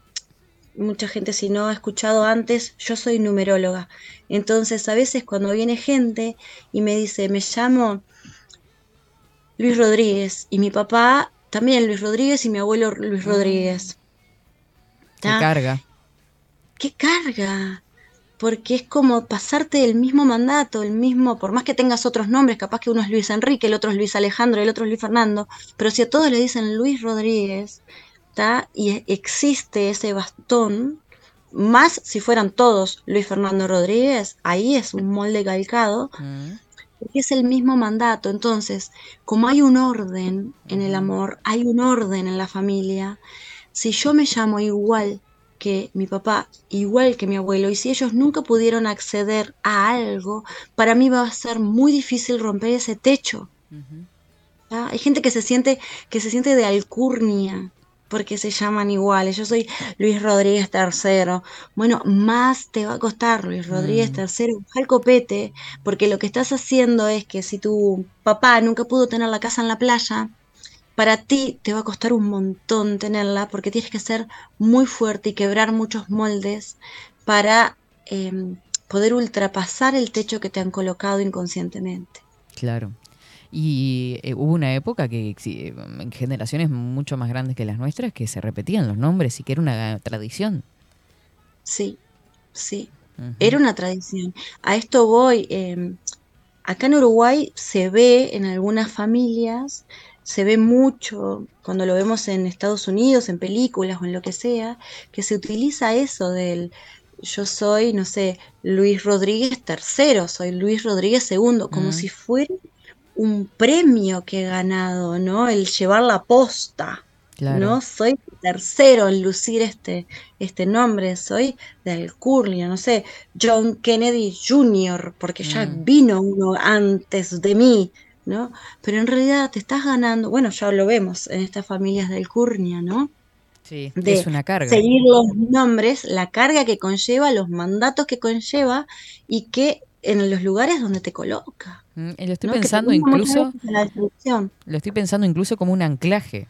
mucha gente si no ha escuchado antes, yo soy numeróloga. Entonces, a veces cuando viene gente y me dice, me llamo Luis Rodríguez y mi papá también Luis Rodríguez y mi abuelo Luis Rodríguez. Qué ¿tá? carga. ¿Qué carga? Porque es como pasarte el mismo mandato, el mismo, por más que tengas otros nombres, capaz que uno es Luis Enrique, el otro es Luis Alejandro, el otro es Luis Fernando, pero si a todos le dicen Luis Rodríguez, ¿tá? y e- existe ese bastón, más si fueran todos Luis Fernando Rodríguez, ahí es un molde calcado, Mm. porque es el mismo mandato. Entonces, como hay un orden en el amor, hay un orden en la familia, si yo me llamo igual que mi papá, igual que mi abuelo, y si ellos nunca pudieron acceder a algo, para mí va a ser muy difícil romper ese techo. Hay gente que se siente, que se siente de alcurnia porque se llaman iguales. Yo soy Luis Rodríguez III. Bueno, más te va a costar Luis Rodríguez Mm. III, el copete, porque lo que estás haciendo es que si tu papá nunca pudo tener la casa en la playa, para ti te va a costar un montón tenerla porque tienes que ser muy fuerte y quebrar muchos moldes para em, poder ultrapasar el techo que te han colocado inconscientemente. Claro. Y eh, hubo una época que en generaciones mucho más grandes que las nuestras que se repetían los nombres y que era una tradición. Sí, sí. Era una tradición. A esto voy. eh, acá en Uruguay se ve en algunas familias, se ve mucho cuando lo vemos en Estados Unidos, en películas o en lo que sea, que se utiliza eso del yo soy, no sé, Luis Rodríguez III, soy Luis Rodríguez II, como Mm. si fuera un premio que he ganado, ¿no? El llevar la posta. Claro. No soy tercero en lucir este, este nombre, soy de Alcurnia, no sé, John Kennedy Jr., porque ya Mm. vino uno antes de mí, ¿no? Pero en realidad te estás ganando, bueno, ya lo vemos en estas familias de Alcurnia, ¿no? Sí, de es una carga. seguir los nombres, la carga que conlleva, los mandatos que conlleva y que en los lugares donde te coloca. Mm, lo estoy pensando incluso, la lo estoy pensando incluso como un anclaje.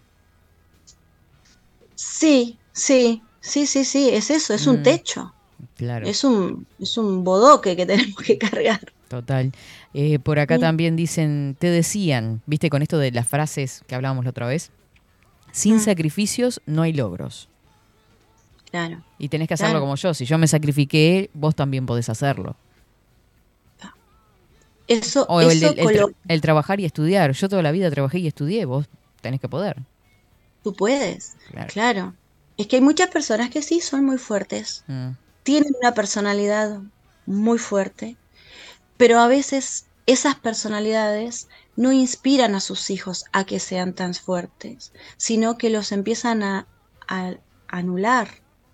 Sí, sí, sí, sí, sí, es eso, es un Mm. techo, Claro. es un, es un bodoque que tenemos que cargar. Total. Eh, por acá Sí. también dicen, te decían, viste, con esto de las frases que hablábamos la otra vez, sin sacrificios no hay logros. Claro. Y tenés que hacerlo Claro. como yo. Si yo me sacrifiqué, vos también podés hacerlo. Eso, O el, eso el- el tra- colo- el trabajar y estudiar. Yo toda la vida trabajé y estudié, vos tenés que poder. tú puedes, Claro. claro. Es que hay muchas personas que sí son muy fuertes, Mm, tienen una personalidad muy fuerte, pero a veces esas personalidades no inspiran a sus hijos a que sean tan fuertes, sino que los empiezan a, a anular.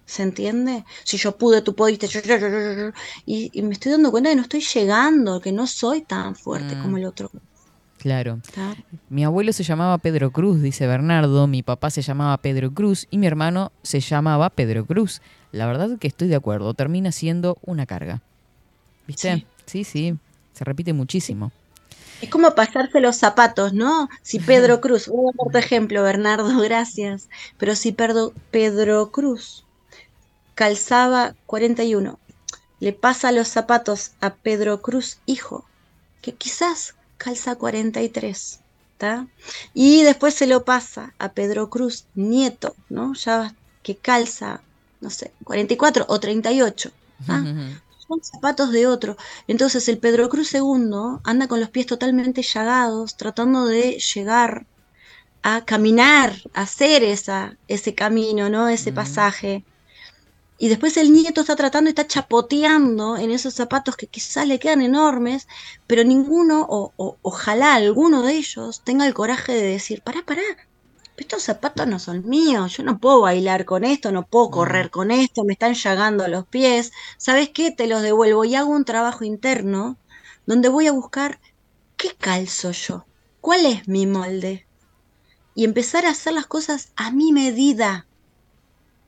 ¿Se entiende? Si yo pude, tú pudiste. yo- yo- yo- yo- yo- Y, y me estoy dando cuenta que no estoy llegando, que no soy tan fuerte Mm. como el otro. claro. Mi abuelo se llamaba Pedro Cruz, dice Bernardo. Mi papá se llamaba Pedro Cruz y mi hermano se llamaba Pedro Cruz. La verdad que estoy de acuerdo. Termina siendo una carga. ¿Viste? Sí, sí. Se repite muchísimo. Es como pasarse los zapatos, ¿no? Si Pedro Cruz, voy a ejemplo, Bernardo, gracias. Pero si Pedro, Pedro Cruz calzaba 41, le pasa los zapatos a Pedro Cruz, hijo, que quizás calza 43, ¿está? Y después se lo pasa a Pedro Cruz, nieto, ¿no? Ya que calza, no sé, 44 o 38. ¿ah? son zapatos de otro. Entonces el Pedro Cruz II anda con los pies totalmente llagados, tratando de llegar a caminar, a hacer esa, ese camino, ¿no? Ese Mm. pasaje. Y después el nieto está tratando, está chapoteando en esos zapatos que quizás le quedan enormes, pero ninguno, o, o- ojalá alguno de ellos, tenga el coraje de decir, pará, pará, estos zapatos no son míos, yo no puedo bailar con esto, no puedo correr con esto, me están llagando los pies, ¿sabes qué? Te los devuelvo y hago un trabajo interno donde voy a buscar qué calzo yo, cuál es mi molde y empezar a hacer las cosas a mi medida.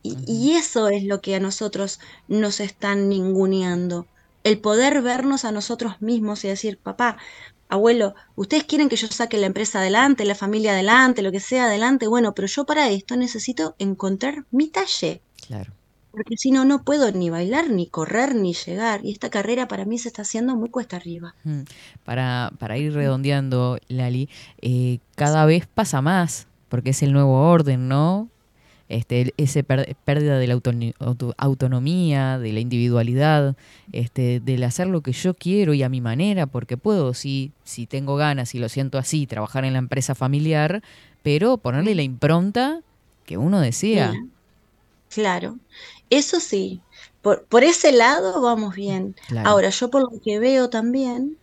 Y, y eso es lo que a nosotros nos están ninguneando. El poder vernos a nosotros mismos y decir, papá, abuelo, ustedes quieren que yo saque la empresa adelante, la familia adelante, lo que sea adelante, bueno, pero yo para esto necesito encontrar mi talle, Claro. porque si no, no puedo ni bailar, ni correr, ni llegar. Y esta carrera para mí se está haciendo muy cuesta arriba. Mm. Para, para ir redondeando, Lali, eh, cada vez pasa más, porque es el nuevo orden, ¿no? Este, ese per- pérdida de la auto- autonomía, de la individualidad, este, del hacer lo que yo quiero y a mi manera, porque puedo, si, si tengo ganas y lo siento así, trabajar en la empresa familiar, pero ponerle la impronta que uno desea. Claro. Claro, eso sí, por, por ese lado vamos bien. Claro. Ahora, yo por lo que veo también,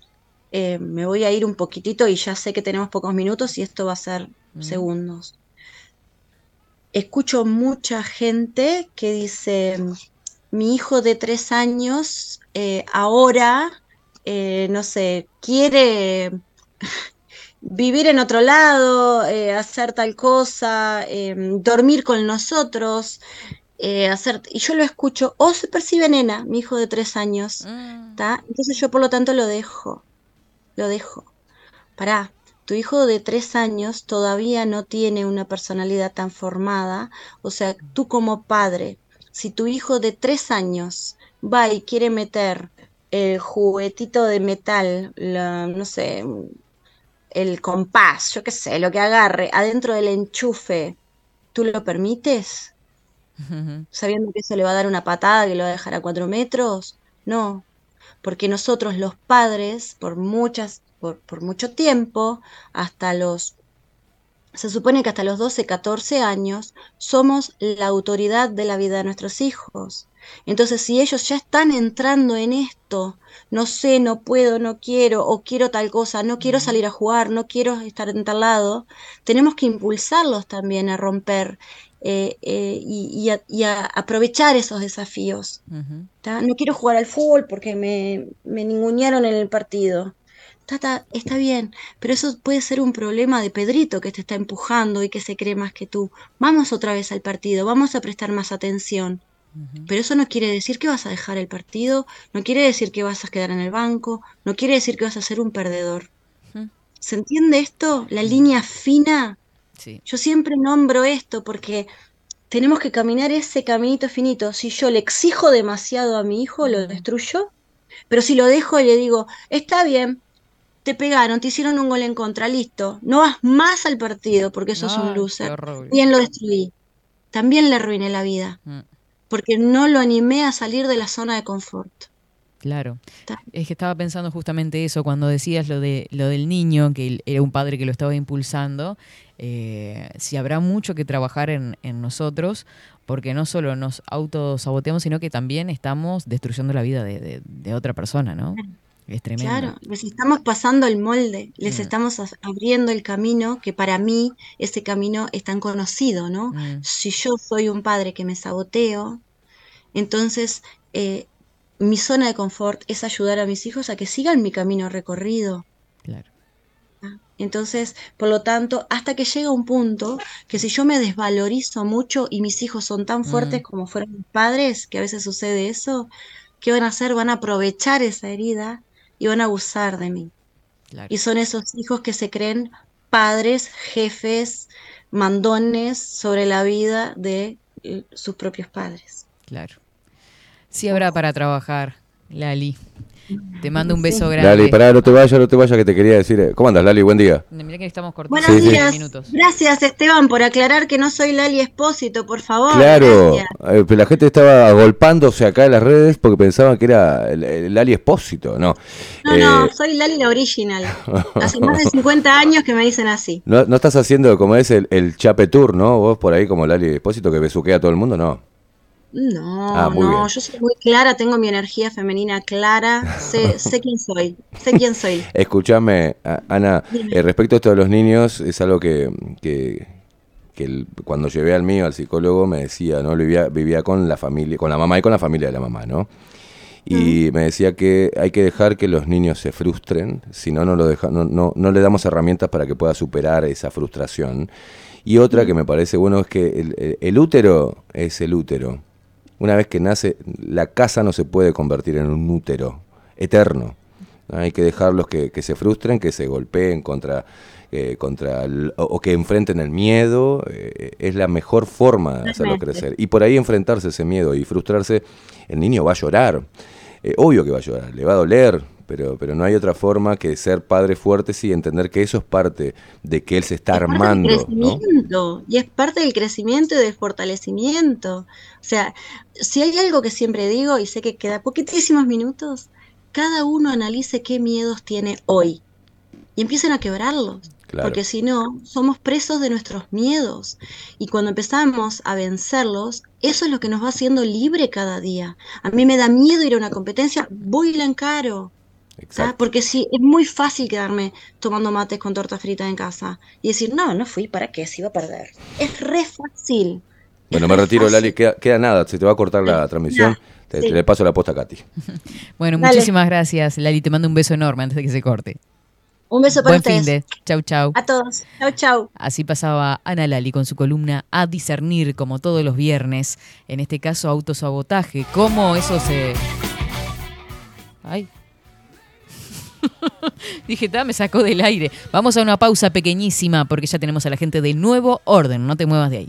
eh, me voy a ir un poquitito y ya sé que tenemos pocos minutos y esto va a ser Mm. segundos. Escucho mucha gente que dice, mi hijo de tres años eh, ahora, eh, no sé, quiere vivir en otro lado, eh, hacer tal cosa, eh, dormir con nosotros, hacer... Y yo lo escucho, o se percibe nena, mi hijo de tres años, Mm. Entonces yo por lo tanto lo dejo, lo dejo. Pará, tu hijo de tres años todavía no tiene una personalidad tan formada, o sea, tú como padre, si tu hijo de tres años va y quiere meter el juguetito de metal, la- no sé, el compás, yo qué sé, lo que agarre, adentro del enchufe, ¿tú lo permites? Sabiendo que eso le va a dar una patada que lo va a dejar a cuatro metros. No, porque nosotros los padres, por muchas, por, por mucho tiempo, hasta los, se supone que hasta los 12, 14 años, somos la autoridad de la vida de nuestros hijos. Entonces, si ellos ya están entrando en esto, no sé, no puedo, no quiero, o quiero tal cosa, no quiero salir a jugar, no quiero estar en tal lado, tenemos que impulsarlos también a romper eh, eh, y, y a, y a aprovechar esos desafíos. No quiero jugar al fútbol porque me, me ningunearon en el partido. Tata, está bien, pero eso puede ser un problema de Pedrito que te está empujando y que se cree más que tú. Vamos otra vez al partido, vamos a prestar más atención. Pero eso no quiere decir que vas a dejar el partido, no quiere decir que vas a quedar en el banco, no quiere decir que vas a ser un perdedor. ¿Se entiende esto? La línea fina. Sí. Yo siempre nombro esto porque tenemos que caminar ese caminito finito. Si yo le exijo demasiado a mi hijo, lo destruyo. Pero si lo dejo y le digo, está bien, te pegaron, te hicieron un gol en contra, listo. No vas más al partido porque sos un loser. Bien lo destruí. También le arruiné la vida Mm, porque no lo animé a salir de la zona de confort. Claro. Es que estaba pensando justamente eso cuando decías lo de lo del niño, que era un padre que lo estaba impulsando. Eh, si habrá mucho que trabajar en, en nosotros, porque no solo nos autosaboteamos, sino que también estamos destruyendo la vida de, de- de otra persona, ¿no? Es tremendo. Claro, les estamos pasando el molde, les Mm. estamos abriendo el camino, que para mí ese camino es tan conocido, ¿no? Mm, Si yo soy un padre que me saboteo, entonces eh, mi zona de confort es ayudar a mis hijos a que sigan mi camino recorrido. claro. Entonces, por lo tanto, hasta que llega un punto que si yo me desvalorizo mucho y mis hijos son tan fuertes Mm. como fueron mis padres, que a veces sucede eso, ¿qué van a hacer? Van a aprovechar esa herida y van a abusar de mí. Claro. Y son esos hijos que se creen padres, jefes, mandones sobre la vida de eh, sus propios padres. Claro. Sí habrá para trabajar, Lali. Te mando un beso grande. Lali, pará, no te vayas, no te vayas, que te quería decir. eh, ¿Cómo andas, Lali? Buen día. Mirá que estamos cortando Buenos Sí, días. minutos. Gracias, Esteban, por aclarar que no soy Lali Espósito, por favor. Claro, Gracias. eh, la gente estaba agolpándose acá en las redes porque pensaban que era el, el Lali Espósito, no. No, Eh, no, soy Lali la original. Hace más de 50 años que me dicen así. no, no estás haciendo como es el, el Chape Tour, ¿no? Vos por ahí como Lali Espósito que besuquea a todo el mundo, no. No, Ah, no, bien. yo soy muy clara, tengo mi energía femenina clara, sé, sé quién soy, sé quién soy. Escúchame, Ana, eh, respecto a esto de los niños, es algo que, que, que el- cuando llevé al mío, al psicólogo, me decía, ¿no? Vivía, vivía con la familia, con la mamá y con la familia de la mamá, ¿no? Y me decía que hay que dejar que los niños se frustren, si no, no, lo deja, no, no, no le damos herramientas para que pueda superar esa frustración. Y otra que me parece bueno es que el- el útero es el útero. Una vez que nace, la casa no se puede convertir en un útero eterno. Hay que dejarlos que, que se frustren, que se golpeen contra, eh, contra el- o, o que enfrenten el miedo. eh, es la mejor forma de hacerlo crecer. Y por ahí enfrentarse ese miedo y frustrarse, el niño va a llorar. Eh, obvio que va a llorar, le va a doler, pero, pero no hay otra forma que ser padre fuerte y entender que eso es parte de que él se está Es parte del armando. y es parte del crecimiento y del fortalecimiento. O sea, si hay algo que siempre digo, y sé que queda poquitísimos minutos, cada uno analice qué miedos tiene hoy y empiecen a quebrarlos. Claro. Porque si no, somos presos de nuestros miedos. Y cuando empezamos a vencerlos, eso es lo que nos va haciendo libre cada día. A mí me da miedo ir a una competencia, voy y la encaro. Exacto. Porque sí, es muy fácil quedarme tomando mates con torta frita en casa y decir, no, no fui, ¿para qué? Si iba a perder. Es re fácil. Bueno, me re retiro. Lali. Queda, queda nada, se te va a cortar la transmisión. Te, sí. te le paso la posta a Katy. Bueno, Dale. muchísimas gracias, Lali. Te mando un beso enorme antes de que se corte. Un beso para Buen ustedes. fin de. Chau, chau. A todos. Chau, chau. Así pasaba Ana Lali con su columna A discernir, como todos los viernes. En este caso, autosabotaje. ¿Cómo eso se. Ay. Dije, "Ta, me sacó del aire. Vamos a una pausa pequeñísima porque ya tenemos a la gente de Nuevo Orden. No te muevas de ahí.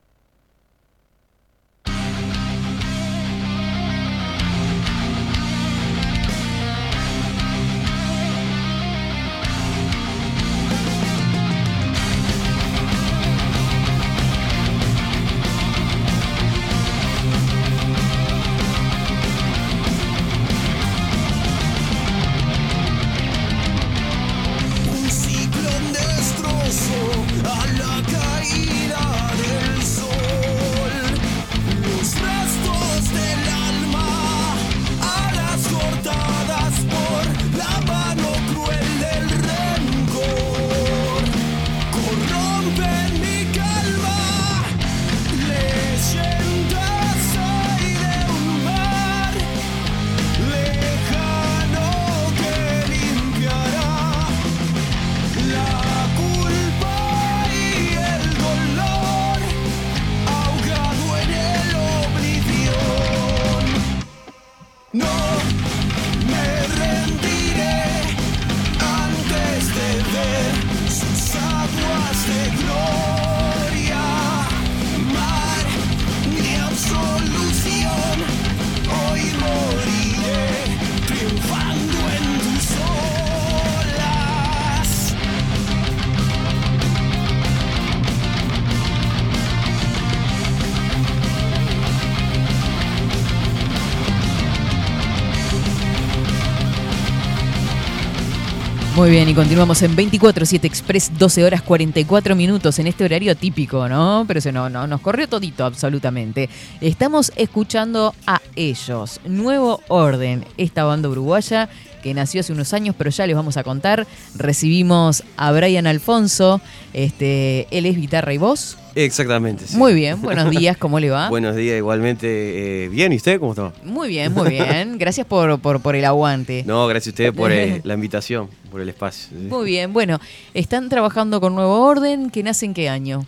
Bien, y continuamos en 24-7 Express, 12 horas 44 minutos en este horario típico, ¿no? Pero se no, no, nos corrió todito absolutamente. Estamos escuchando a ellos, Nuevo Orden, esta banda uruguaya que nació hace unos años, pero ya les vamos a contar. Recibimos a Brian Alfonso, este, él es guitarra y voz. Exactamente. sí. Muy bien, buenos días, ¿cómo le va? Buenos días, igualmente. eh, bien, ¿y usted cómo está? Muy bien, muy bien. Gracias por, por, por el aguante. No, gracias a ustedes por eh, la invitación, por el espacio. sí. Muy bien, bueno, están trabajando con Nuevo Orden, que nace en qué año?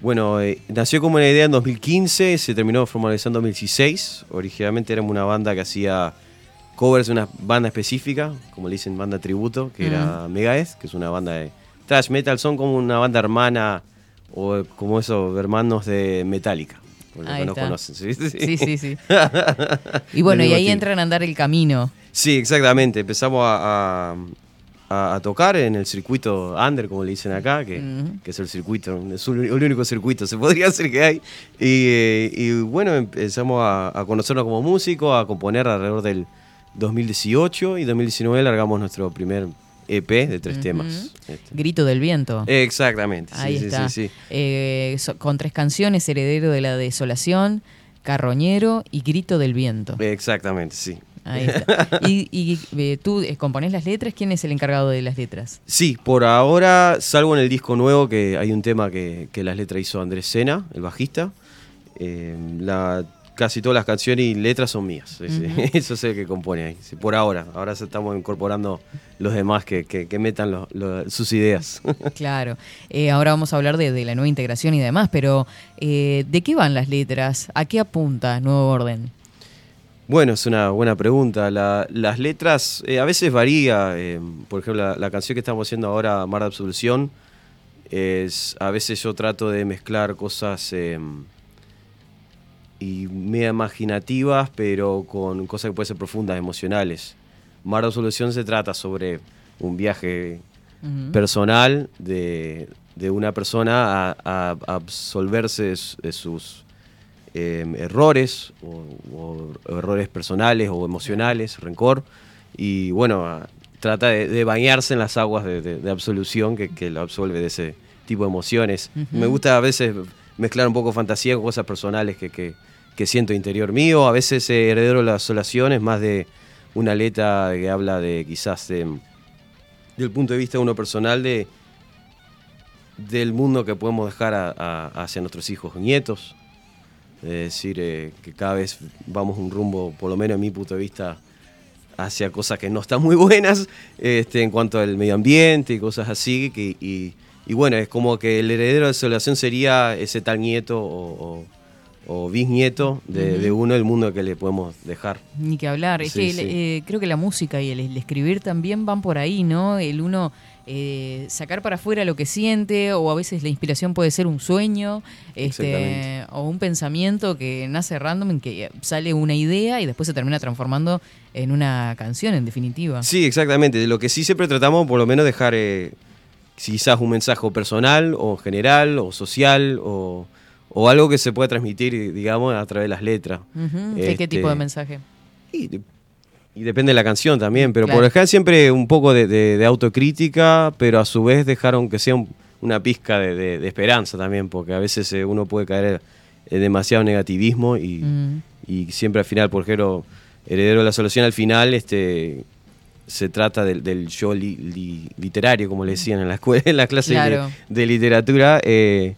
Bueno, eh, nació como una idea en 2015, se terminó formalizando en 2016. Originalmente éramos una banda que hacía covers de una banda específica, como le dicen, banda tributo, que era Megadeth, que es una banda de thrash metal. Son como una banda hermana o como esos hermanos de Metallica. Ahí que no está. conocen. Sí, sí, Sí. Y bueno, y ahí entran a andar el camino. Sí, exactamente. Empezamos a, a- tocar en el circuito under, como le dicen acá, que, que es el circuito, es el único circuito, se podría decir que hay. Y, eh, y bueno, empezamos a, a conocernos como músicos, a componer alrededor del 2018 y 2019 largamos nuestro primer EP de tres temas. Este. Grito del viento. Exactamente, sí, Ahí sí, está. sí, sí. Eh, so- con tres canciones, Heredero de la Desolación, Carroñero y Grito del Viento. Exactamente, sí. Ahí está. Y, y, eh, tú eh, componés las letras, ¿quién es el encargado de las letras? Sí, por ahora, salvo en el disco nuevo, que hay un tema que, que las letras hizo Andrés Sena, el bajista. Eh, la, casi todas las canciones y letras son mías. Eso es el que compone ahí. por ahora. Ahora estamos incorporando los demás que, que- que metan lo- lo- sus ideas. Claro. Eh, ahora vamos a hablar de, de la nueva integración y demás, pero eh, ¿de qué van las letras? ¿A qué apunta Nuevo Orden? Bueno, es una buena pregunta. La- las letras eh, a veces varía. por ejemplo, la, la canción que estamos haciendo ahora, Mar de Absolución, es a veces yo trato de mezclar cosas eh, y media imaginativas, pero con cosas que pueden ser profundas, emocionales. Mar de Absolución se trata sobre un viaje personal de, de una persona a, a absolverse de, su- de sus eh, errores o, o errores personales o emocionales, rencor, y bueno, trata de, de bañarse en las aguas de, absolución que, que lo absolve de ese tipo de emociones. Me gusta a veces mezclar un poco fantasía con cosas personales que, que- siento interior mío, a veces eh, heredero de la asolación es más de una letra que habla de quizás de, del punto de vista de uno personal de del mundo que podemos dejar a- hacia nuestros hijos nietos. Es decir, eh, que cada vez vamos un rumbo, por lo menos en mi punto de vista, hacia cosas que no están muy buenas este, en cuanto al medio ambiente y cosas así. Que, y bueno, es como que el heredero de desolación sería ese tal nieto o, o- o bisnieto de, uno del mundo que le podemos dejar. Ni que hablar. Es que sí. eh, creo que la música y el, el escribir también van por ahí, ¿no? El uno eh, sacar para afuera lo que siente, o a veces la inspiración puede ser un sueño, este, o un pensamiento que nace random, en que sale una idea y después se termina transformando en una canción, en definitiva. Sí, exactamente. De lo que sí siempre tratamos, por lo menos, dejar eh, quizás un mensaje personal o general o social o, o algo que se pueda transmitir, digamos, a través de las letras. Ujú. ¿Qué, qué Este, tipo de mensaje? Y, de- y depende de la canción también, pero Claro. por ejemplo siempre un poco de, de- de autocrítica, pero a su vez dejar aunque sea un- una pizca de, de- de esperanza también, porque a veces eh, uno puede caer en demasiado negativismo y, Mm. y siempre al final, por ejemplo, Heredero de la Solución al final, este se trata del, del yo li- li- literario, como le decían en la escuela, en la clase Claro. de, de literatura, eh,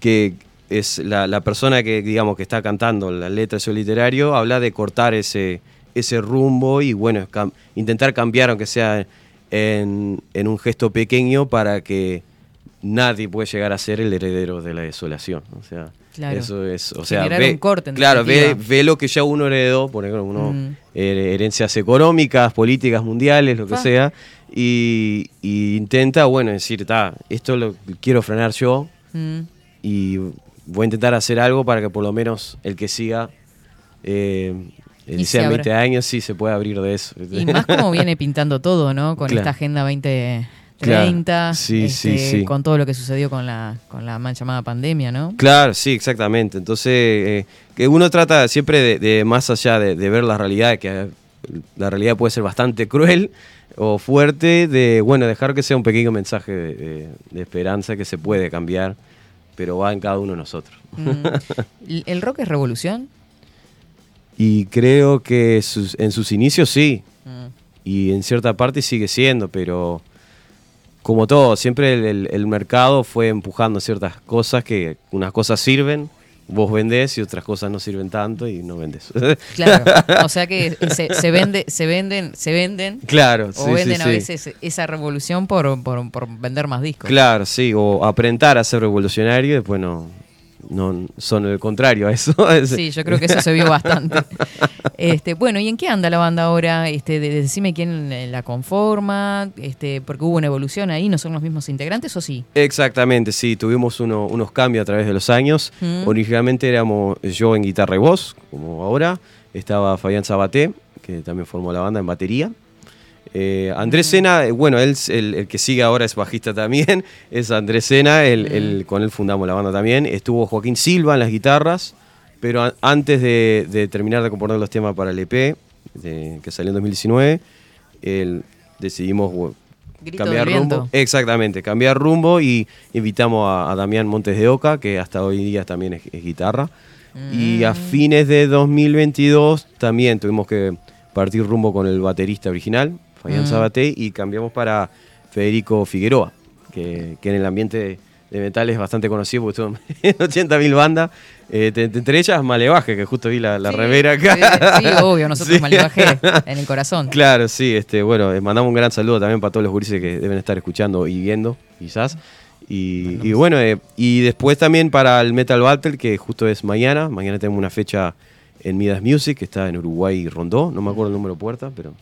que es la, la persona que, digamos, que está cantando la letra de yo literario, habla de cortar ese, ese rumbo y, bueno, cam- intentar cambiar, aunque sea en, en un gesto pequeño, para que nadie pueda llegar a ser el heredero de la desolación. O sea, Claro. Eso es, o sea, un corte, claro, ve, ve, lo que ya uno heredó, por ejemplo, uno, mm. herencias económicas, políticas mundiales, lo que ah. sea, y, intenta, bueno, decir, está, esto lo quiero frenar yo mm. y voy a intentar hacer algo para que por lo menos el que siga eh, 20 eh, años, sí se pueda abrir de eso. Y más como viene pintando todo, ¿no? Con esta Agenda 20, 30, sí, este, sí, con todo lo que sucedió con la, con la mal llamada pandemia, ¿no? Claro, sí, exactamente. Entonces, eh, que uno trata siempre de, más allá de, ver la realidad, que la realidad puede ser bastante cruel o fuerte, de, bueno, dejar que sea un pequeño mensaje de, esperanza que se puede cambiar, pero va en cada uno de nosotros. Mm. ¿El rock es revolución? Y creo que en sus inicios sí. Mm. Y en cierta parte sigue siendo, pero como todo, siempre el, el- el mercado fue empujando ciertas cosas que unas cosas sirven, vos vendés y otras cosas no sirven tanto y no vendés. Claro. O sea que se, se vende, se venden, se venden. Claro, O sí, sí, venden a sí. veces esa revolución por, por, por vender más discos. Claro, sí, o aparentar a ser revolucionario y después no, no son el contrario a eso. Sí, yo creo que eso se vio bastante. Este, bueno, ¿y en qué anda la banda ahora? Este, de- decime quién la conforma, este, porque hubo una evolución ahí, ¿no son los mismos integrantes o sí? Exactamente, sí, tuvimos uno- unos cambios a través de los años. Mm. Originalmente éramos yo en guitarra y voz, como ahora. Estaba Fabián Sabaté, que también formó la banda en batería. Eh, Andrés Sena, eh, bueno, él, es el, el que sigue ahora es bajista también, es Andrés Sena, el- el- con él fundamos la banda también. Estuvo Joaquín Silva en las guitarras, pero a- antes de, de terminar de componer los temas para el EP, de- que salió en 2019, él- decidimos bueno, cambiar rumbo. Exactamente, cambiar rumbo y invitamos a, a Damián Montes de Oca, que hasta hoy día también es, es guitarra. Y Mm. a fines de 2022 también tuvimos que partir rumbo con el baterista original, Fabián Mm. Sabaté, y cambiamos para Federico Figueroa, que, que en el ambiente de, de metal es bastante conocido porque estuvo en 80.000 bandas. Eh, entre ellas Malevaje, que justo vi la, la Sí, remera acá. Sí, sí, obvio, nosotros Sí. Malevaje en el corazón. Claro, sí, este, bueno, les mandamos un gran saludo también para todos los gurises que deben estar escuchando y viendo, quizás. Y, y bueno, eh, y después también para el Metal Battle, que justo es mañana. Mañana tenemos una fecha en Midas Music, que está en Uruguay y Rondó. No me acuerdo el número de puerta, pero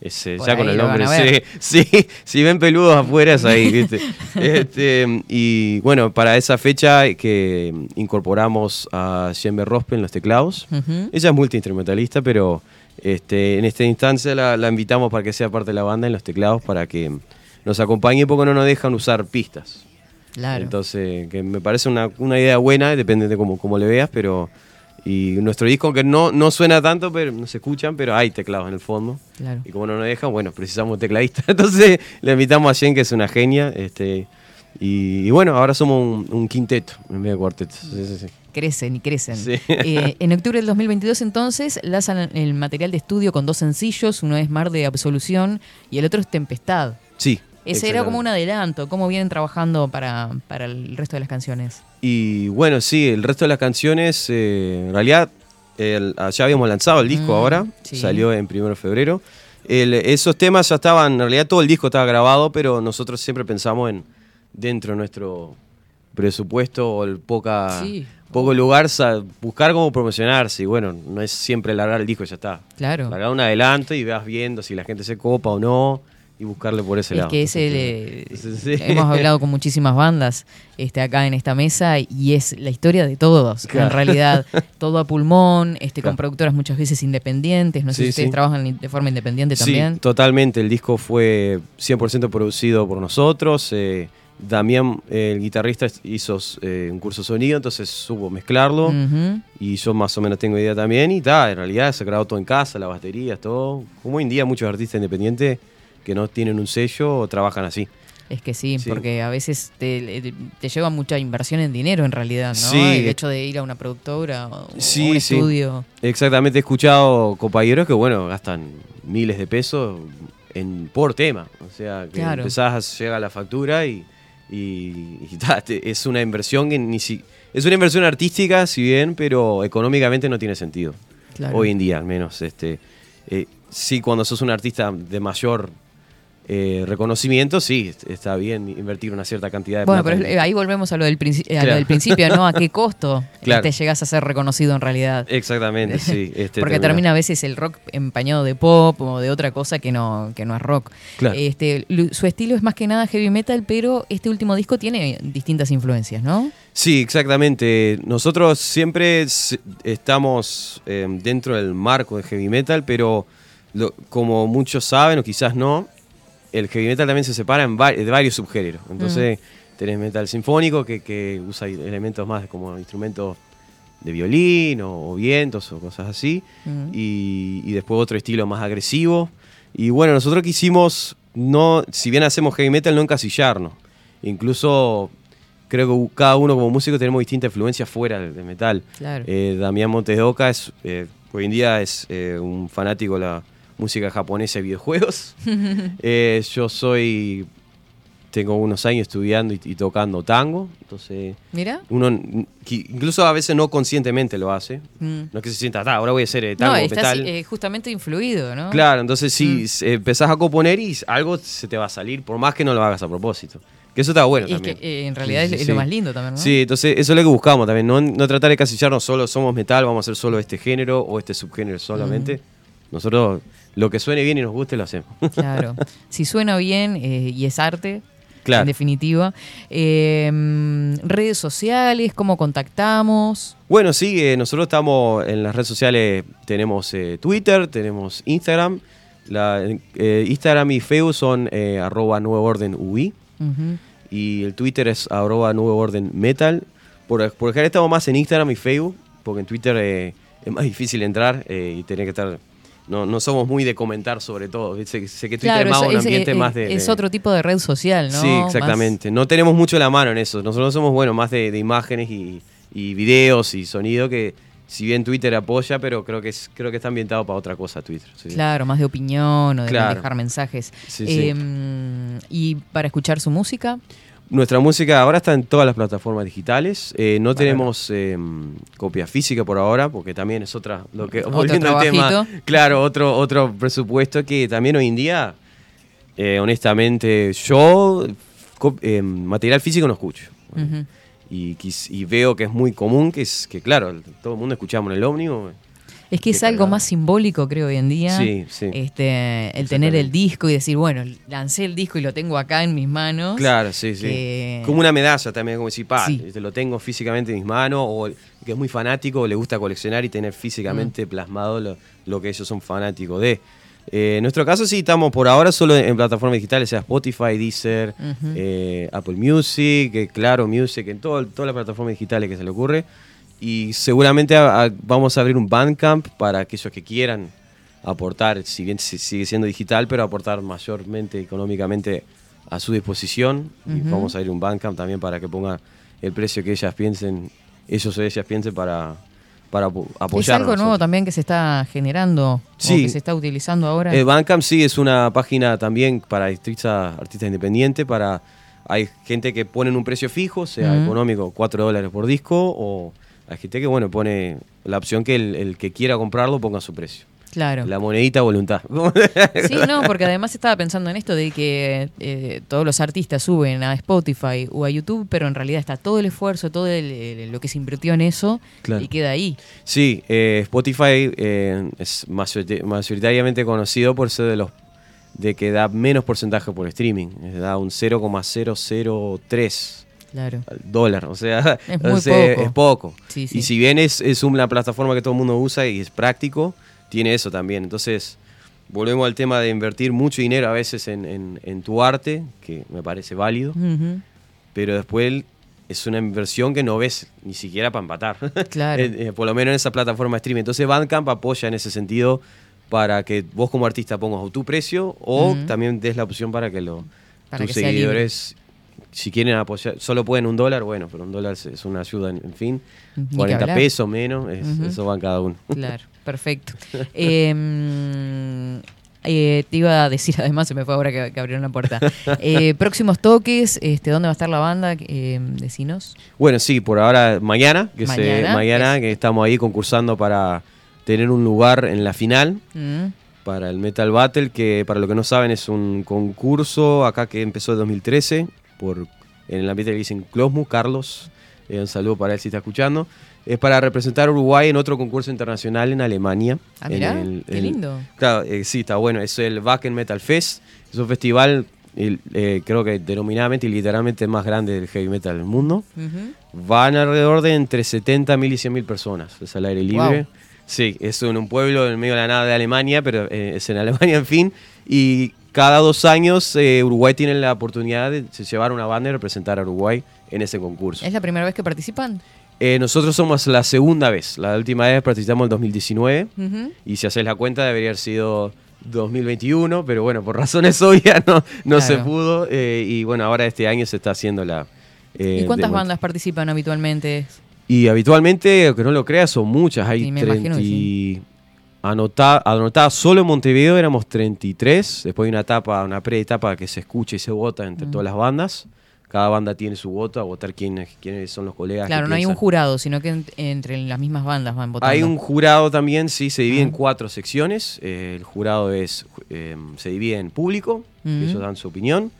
es Por ya con el nombre. Sí, sí, si ven peludos afuera es ahí, ¿viste? Este, y bueno, para esa fecha que incorporamos a Jembe Rospe en los teclados. Ella es multiinstrumentalista, pero este, en esta instancia la, la invitamos para que sea parte de la banda en los teclados para que nos acompañe porque no nos dejan usar pistas. Claro. Entonces, que me parece una, una idea buena, depende de cómo, cómo le veas, pero... Y nuestro disco, que no, no suena tanto, pero no se escuchan, pero hay teclados en el fondo. Claro. Y como no nos dejan, bueno, precisamos tecladista. Entonces le invitamos a Jen, que es una genia. Este, y, y bueno, ahora somos un, un quinteto en vez de cuarteto. Sí, sí, sí. Crecen y crecen. Eh, en octubre del 2022 entonces lanzan el material de estudio con dos sencillos, uno es Mar de Absolución y el otro es Tempestad. Sí. Ese era como un adelanto, cómo vienen trabajando para, para el resto de las canciones. Y bueno, sí, el resto de las canciones, eh, en realidad, el- ah, ya habíamos lanzado el disco Mm, ahora, sí. salió en primero de febrero. El- esos temas ya estaban, en realidad todo el disco estaba grabado, pero nosotros siempre pensamos en, dentro de nuestro presupuesto o el poca, Sí. poco lugar, buscar cómo promocionarse. Y bueno, no es siempre largar el disco, y ya está. Claro. Largar un adelanto y vas viendo si la gente se copa o no y buscarle por ese Es lado. que es el, Entonces, eh, sí. hemos hablado con muchísimas bandas este, acá en esta mesa y es la historia de todos. En realidad, todo a pulmón, este, con productoras muchas veces independientes. No sé Sí, si ustedes sí. trabajan de forma independiente también. Sí, totalmente. El disco fue 100% producido por nosotros. eh, Damián, el guitarrista, hizo eh, un curso de sonido, entonces supo mezclarlo. Y yo más o menos tengo idea también. Y ta, en realidad se grabado todo en casa, las baterías, todo. Como hoy en día muchos artistas independientes que no tienen un sello o trabajan así. Es que sí, Sí. porque a veces te, te lleva mucha inversión en dinero en realidad, ¿no? Sí. El hecho de ir a una productora o Sí, un sí. estudio. Exactamente, he escuchado compañeros que, bueno, gastan miles de pesos en, por tema. O sea, que Claro. empezás, llega la factura y, y- y ta, te- es una inversión que ni si, es una inversión artística, si bien, pero económicamente no tiene sentido. Claro. Hoy en día, al menos. Este, eh, sí, cuando sos un artista de mayor eh, reconocimiento, sí, est- está bien invertir una cierta cantidad de Bueno, plata pero en- ahí volvemos a lo del, princi- a lo del principio, ¿no? ¿A qué costo Claro. te llegas a ser reconocido en realidad? Exactamente, sí. este, Porque termina a veces el rock empañado de pop o de otra cosa que no, que no es rock. Claro. Este, su estilo es más que nada heavy metal, pero este último disco tiene distintas influencias, ¿no? Sí, exactamente. Nosotros siempre estamos eh, dentro del marco de heavy metal, pero lo- como muchos saben o quizás no, el heavy metal también se separa en va- de varios subgéneros. Entonces tenés metal sinfónico que, que usa elementos más como instrumentos de violín o, o vientos o cosas así, Mm. y, y después otro estilo más agresivo. Y bueno, nosotros quisimos, no, si bien hacemos heavy metal, no encasillarnos. Incluso creo que cada uno como músico tenemos distintas influencias fuera del, del metal. Claro. Eh, Damián Montes de Oca es, eh, hoy en día es eh, un fanático de la música japonesa y videojuegos. Eh, yo soy, tengo unos años estudiando y, y tocando tango, entonces Mira. uno incluso a veces no conscientemente lo hace. Mm. No es que se sienta, "Ah, ahora voy a hacer eh, tango, No, estás metal". eh, justamente influido, ¿no? Claro, entonces si Mm. empezás a componer y algo se te va a salir, por más que no lo hagas a propósito. Que eso está bueno Y es también. que eh, en realidad Sí, es, sí, lo sí. más lindo también, ¿no? Sí, entonces eso es lo que buscamos también, no, no tratar de casillarnos solo, somos metal, vamos a hacer solo este género o este subgénero solamente. Nosotros lo que suene bien y nos guste lo hacemos. Claro. Si suena bien eh, y es arte, Claro. en definitiva. Eh, mm, redes sociales, cómo contactamos. Bueno, sí, eh, nosotros estamos en las redes sociales, tenemos eh, Twitter, tenemos Instagram. La, Instagram y Facebook son arroba Nuevo Orden UI Ujú. y el Twitter es arroba Nuevo Orden Metal. Por, por ejemplo, estamos más en Instagram y Facebook, porque en Twitter es más difícil entrar y tener que estar... No, no somos muy de comentar sobre todo. Sé, sé que Twitter Claro, es más es, un es- ambiente es- más de... es otro tipo de red social, ¿no? Sí, Más- exactamente. No tenemos mucho la mano en eso. Nosotros somos, bueno, más de, de imágenes y, y videos y sonido que si bien Twitter apoya, pero creo que es, creo que está ambientado para otra cosa Twitter. sí. Claro, más de opinión o de Claro. dejar mensajes. Sí, sí. Eh, mm, y para escuchar su música, Nuestra música ahora está en todas las plataformas digitales. Eh, no tenemos eh, copia física por ahora, porque también es otra. Lo que, Otro volviendo al tema, claro, otro, otro presupuesto que también hoy en día, eh, honestamente, yo eh, material físico no escucho. Y veo que es muy común, que es que claro, todo el mundo escuchamos en el ómnibus. Es que es algo más simbólico, creo, hoy en día. Sí, sí. Este, el tener el disco y decir, bueno, lancé el disco y lo tengo acá en mis manos. Claro, sí, sí. Como una medalla también, como decir, pa, Sí. te lo tengo físicamente en mis manos, o que es muy fanático, le gusta coleccionar y tener físicamente Mm. plasmado lo, lo que ellos son fanáticos de. Eh, en nuestro caso sí estamos por ahora solo en, plataformas digitales, sea Spotify, Deezer, eh, Apple Music, eh, Claro Music, en todo- todas las plataformas digitales que se le ocurre. Y seguramente a- a- vamos a abrir un Bandcamp para aquellos que quieran aportar, si bien si- sigue siendo digital, pero aportar mayormente económicamente a su disposición. Y vamos a abrir un Bandcamp también para que ponga el precio que ellas piensen, ellos o ellas piensen para, para apo- Es apoyar. algo nuevo también que se está generando o Sí. que se está utilizando ahora. El Bandcamp sí es una página también para artistas, artistas independientes, para hay gente que ponen un precio fijo, sea económico, 4 dólares por disco, o que bueno pone la opción que el, el que quiera comprarlo ponga su precio. Claro. La monedita voluntad. Sí, no, porque además estaba pensando en esto de que eh, todos los artistas suben a Spotify o a YouTube, pero en realidad está todo el esfuerzo, todo el- lo que se invirtió en eso Claro. y queda ahí. Sí, eh, Spotify eh, es mayoritariamente conocido por ser de los de que da menos porcentaje por streaming, da un 0,003 Claro. al dólar, o sea, Es muy sea, poco. es poco. Sí, sí. Y si bien es, es una plataforma que todo el mundo usa y es práctico, tiene eso también. Entonces, volvemos al tema de invertir mucho dinero a veces en, en- en tu arte, que me parece válido, pero después es una inversión que no ves ni siquiera para empatar. Claro. Eh, por lo menos en esa plataforma de streaming. Entonces Bandcamp apoya en ese sentido para que vos como artista pongas o tu precio o Ujú. también des la opción para que lo, Para tus que seguidores, si quieren apoyar, solo pueden un dólar, bueno, pero un dólar es- una ayuda, en, fin. Ni que 40 hablar. pesos menos, es- Ujú. eso van cada uno. Claro, perfecto. Eh, mm, eh, te iba a decir, además se me fue ahora que, que abrieron la puerta. Eh, próximos toques, este, ¿dónde va a estar la banda? Eh, decinos. Bueno, sí, por ahora mañana, que, se- Mañana, mañana es- que estamos ahí concursando para tener un lugar en la final. Mm, para el Metal Battle, que para lo que no saben es un concurso acá que empezó en 2013 por, en el ambiente que dicen Closmus, Carlos, eh, un saludo para él si está escuchando. Es para representar a Uruguay en otro concurso internacional en Alemania. Ah, En mirá, el- qué el- lindo. Claro, eh, sí, está bueno. Es el Wacken Metal Fest. Es un festival, eh, creo que denominadamente y literalmente más grande del heavy metal del mundo. ujú. Van alrededor de entre 70.000 y 100.000 personas. Es al aire libre. Wow. Sí, es en un pueblo en medio de la nada de Alemania, pero eh, es en Alemania, en fin. Y cada dos años eh, Uruguay tiene la oportunidad de llevar una banda y representar a Uruguay en ese concurso. ¿Es la primera vez que participan? Eh, nosotros somos la segunda vez. La última vez participamos en el 2019. Ujú. Y si haces la cuenta debería haber sido 2021, pero bueno, por razones obvias no, no se pudo. eh, y bueno, ahora este año se está haciendo la... ¿Y cuántas bandas participan habitualmente? y habitualmente, aunque no lo creas, son muchas. Hay Sí, me imagino 30 que y- Anotá, anotada solo en Montevideo éramos 33. Después hay una etapa, una pre-etapa que se escucha y se vota entre Mm. todas las bandas. Cada banda tiene su voto, a votar quiénes, quiénes son los colegas. Claro, no hay un jurado, sino que en- entre las mismas bandas van votando. Hay un jurado también, sí, se divide en cuatro secciones. Eh, el jurado es eh, se divide en público, que ellos dan su opinión.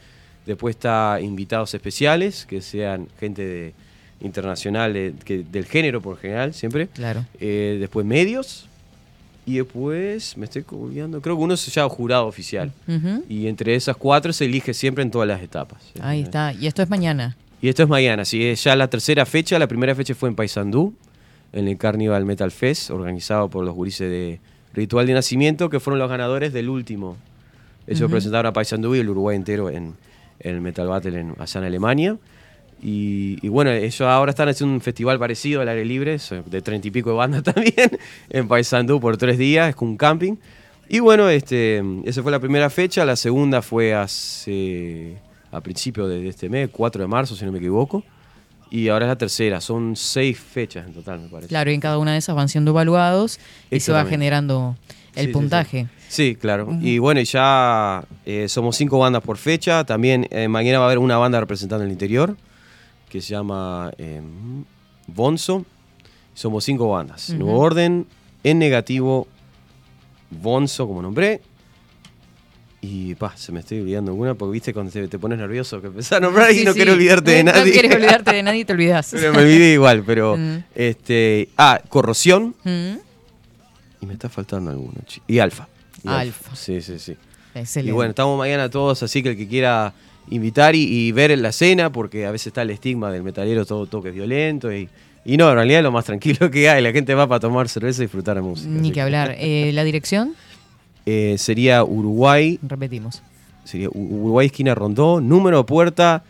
Después está invitados especiales, que sean gente de, internacional de- que- del género por general, siempre. Claro. Eh, después medios. Y después, me estoy olvidando, creo que uno se llama jurado oficial. Y entre esas cuatro se elige siempre en todas las etapas. Ahí está. Y esto es mañana. Y esto es mañana, sí, es ya la tercera fecha. La primera fecha fue en Paysandú, en el Carnival Metal Fest, organizado por los gurises de Ritual de Nacimiento, que fueron los ganadores del último. Ellos Ujú. presentaron a Paysandú y el Uruguay entero en, en el Metal Battle en, allá en Alemania. Y, y bueno, ellos ahora están haciendo un festival parecido al aire libre, de treinta y pico de bandas también, en Paysandú por tres días, es con un camping. Y bueno, este, esa fue la primera fecha, la segunda fue hace, a principios de, este mes, 4 de marzo, si no me equivoco. Y ahora es la tercera, son seis fechas en total, me parece. Claro, y en cada una de esas van siendo evaluados y se va generando el Sí, sí, puntaje. Sí, claro. Y bueno, y ya eh, somos cinco bandas por fecha. También eh, mañana va a haber una banda representando el interior que se llama eh, Bonzo. Somos cinco bandas. Nuevo Orden, En Negativo, Bonzo, como nombré. Y pa, se me estoy olvidando alguna porque viste cuando te, te pones nervioso que empezás a nombrar y Sí, no sí. quiero olvidarte de No nadie. quieres olvidarte de nadie y te olvidas. pero me olvidé igual, pero. Mm. este Ah, Corrosión. Mm. Y me está faltando alguno. Y Alfa. Y Alfa. Sí, sí, sí. Excelente. Y bueno, estamos mañana todos, así que el que quiera invitar y, y ver en la cena, porque a veces está el estigma del metalero, todo toque violento. Y, y no, en realidad es lo más tranquilo que hay. La gente va para tomar cerveza y disfrutar de música. Ni que hablar. Eh, ¿La dirección? Eh, sería Uruguay, Repetimos. sería Uruguay esquina Rondó, número de puerta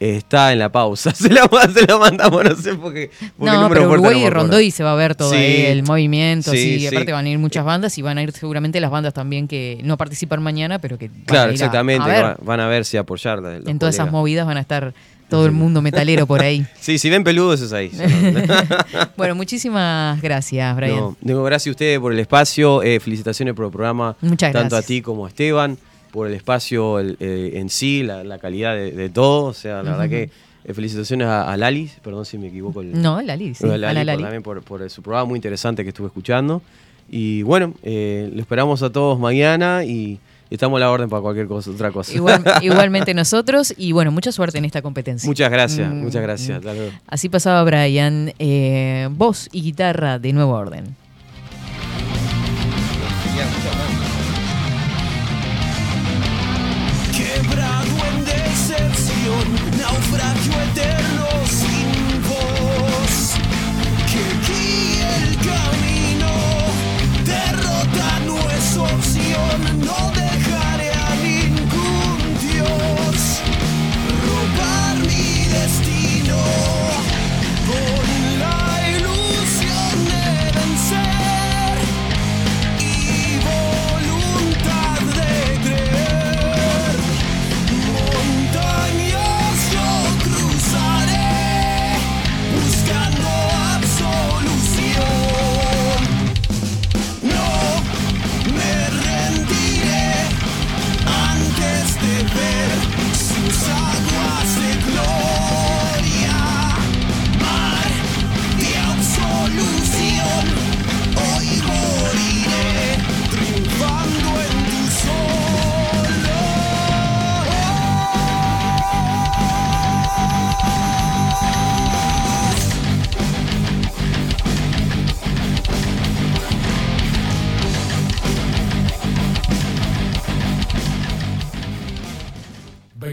está en la pausa. Se la, se la mandamos, no sé porque el No, pero Uruguay y acuerdo. Rondó y se va a ver todo Sí. ahí, el movimiento, Sí, aparte van a ir muchas bandas y van a ir seguramente las bandas también que no participan mañana, pero que van a Claro, ir a- exactamente. a ver. va- van a ver si apoyar. en todas esas movidas van a estar todo el mundo metalero por ahí. Sí, si ven peludos es ahí. bueno, muchísimas gracias, Brian. No, digo, gracias a ustedes por el espacio. eh, felicitaciones por el programa. Muchas Tanto gracias. a ti como a Esteban. Por el espacio el, eh, en sí, la, la calidad de, de todo. O sea, la verdad que eh, felicitaciones a, a Lali. Perdón si me equivoco. El, No, Lali, sí, a Lali, Ana por- Lali. también por, por su programa muy interesante que estuve escuchando. Y bueno, eh, lo esperamos a todos mañana y estamos a la orden para cualquier cosa, otra cosa. Igual- igualmente nosotros y bueno, mucha suerte en esta competencia. Muchas gracias, Mm, muchas gracias. Hasta luego. Así pasaba Brian, eh, voz y guitarra de Nuevo Orden.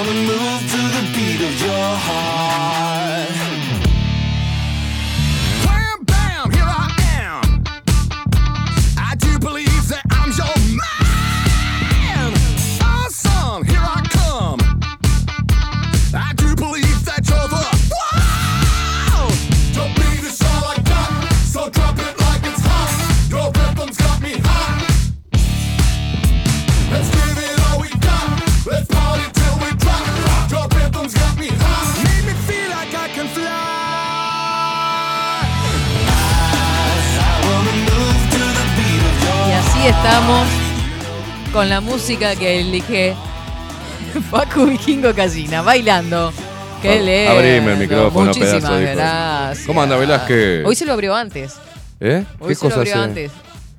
I wanna move to the beat of your heart. Estamos con la música que elige Facu Vikingo Casina, bailando. Qué lindo. abrime el micrófono, Muchísimas pedazo de gracias. ¿Cómo anda, Velázquez? Hoy se lo abrió antes. ¿Eh? Hoy se lo abrió hace? antes.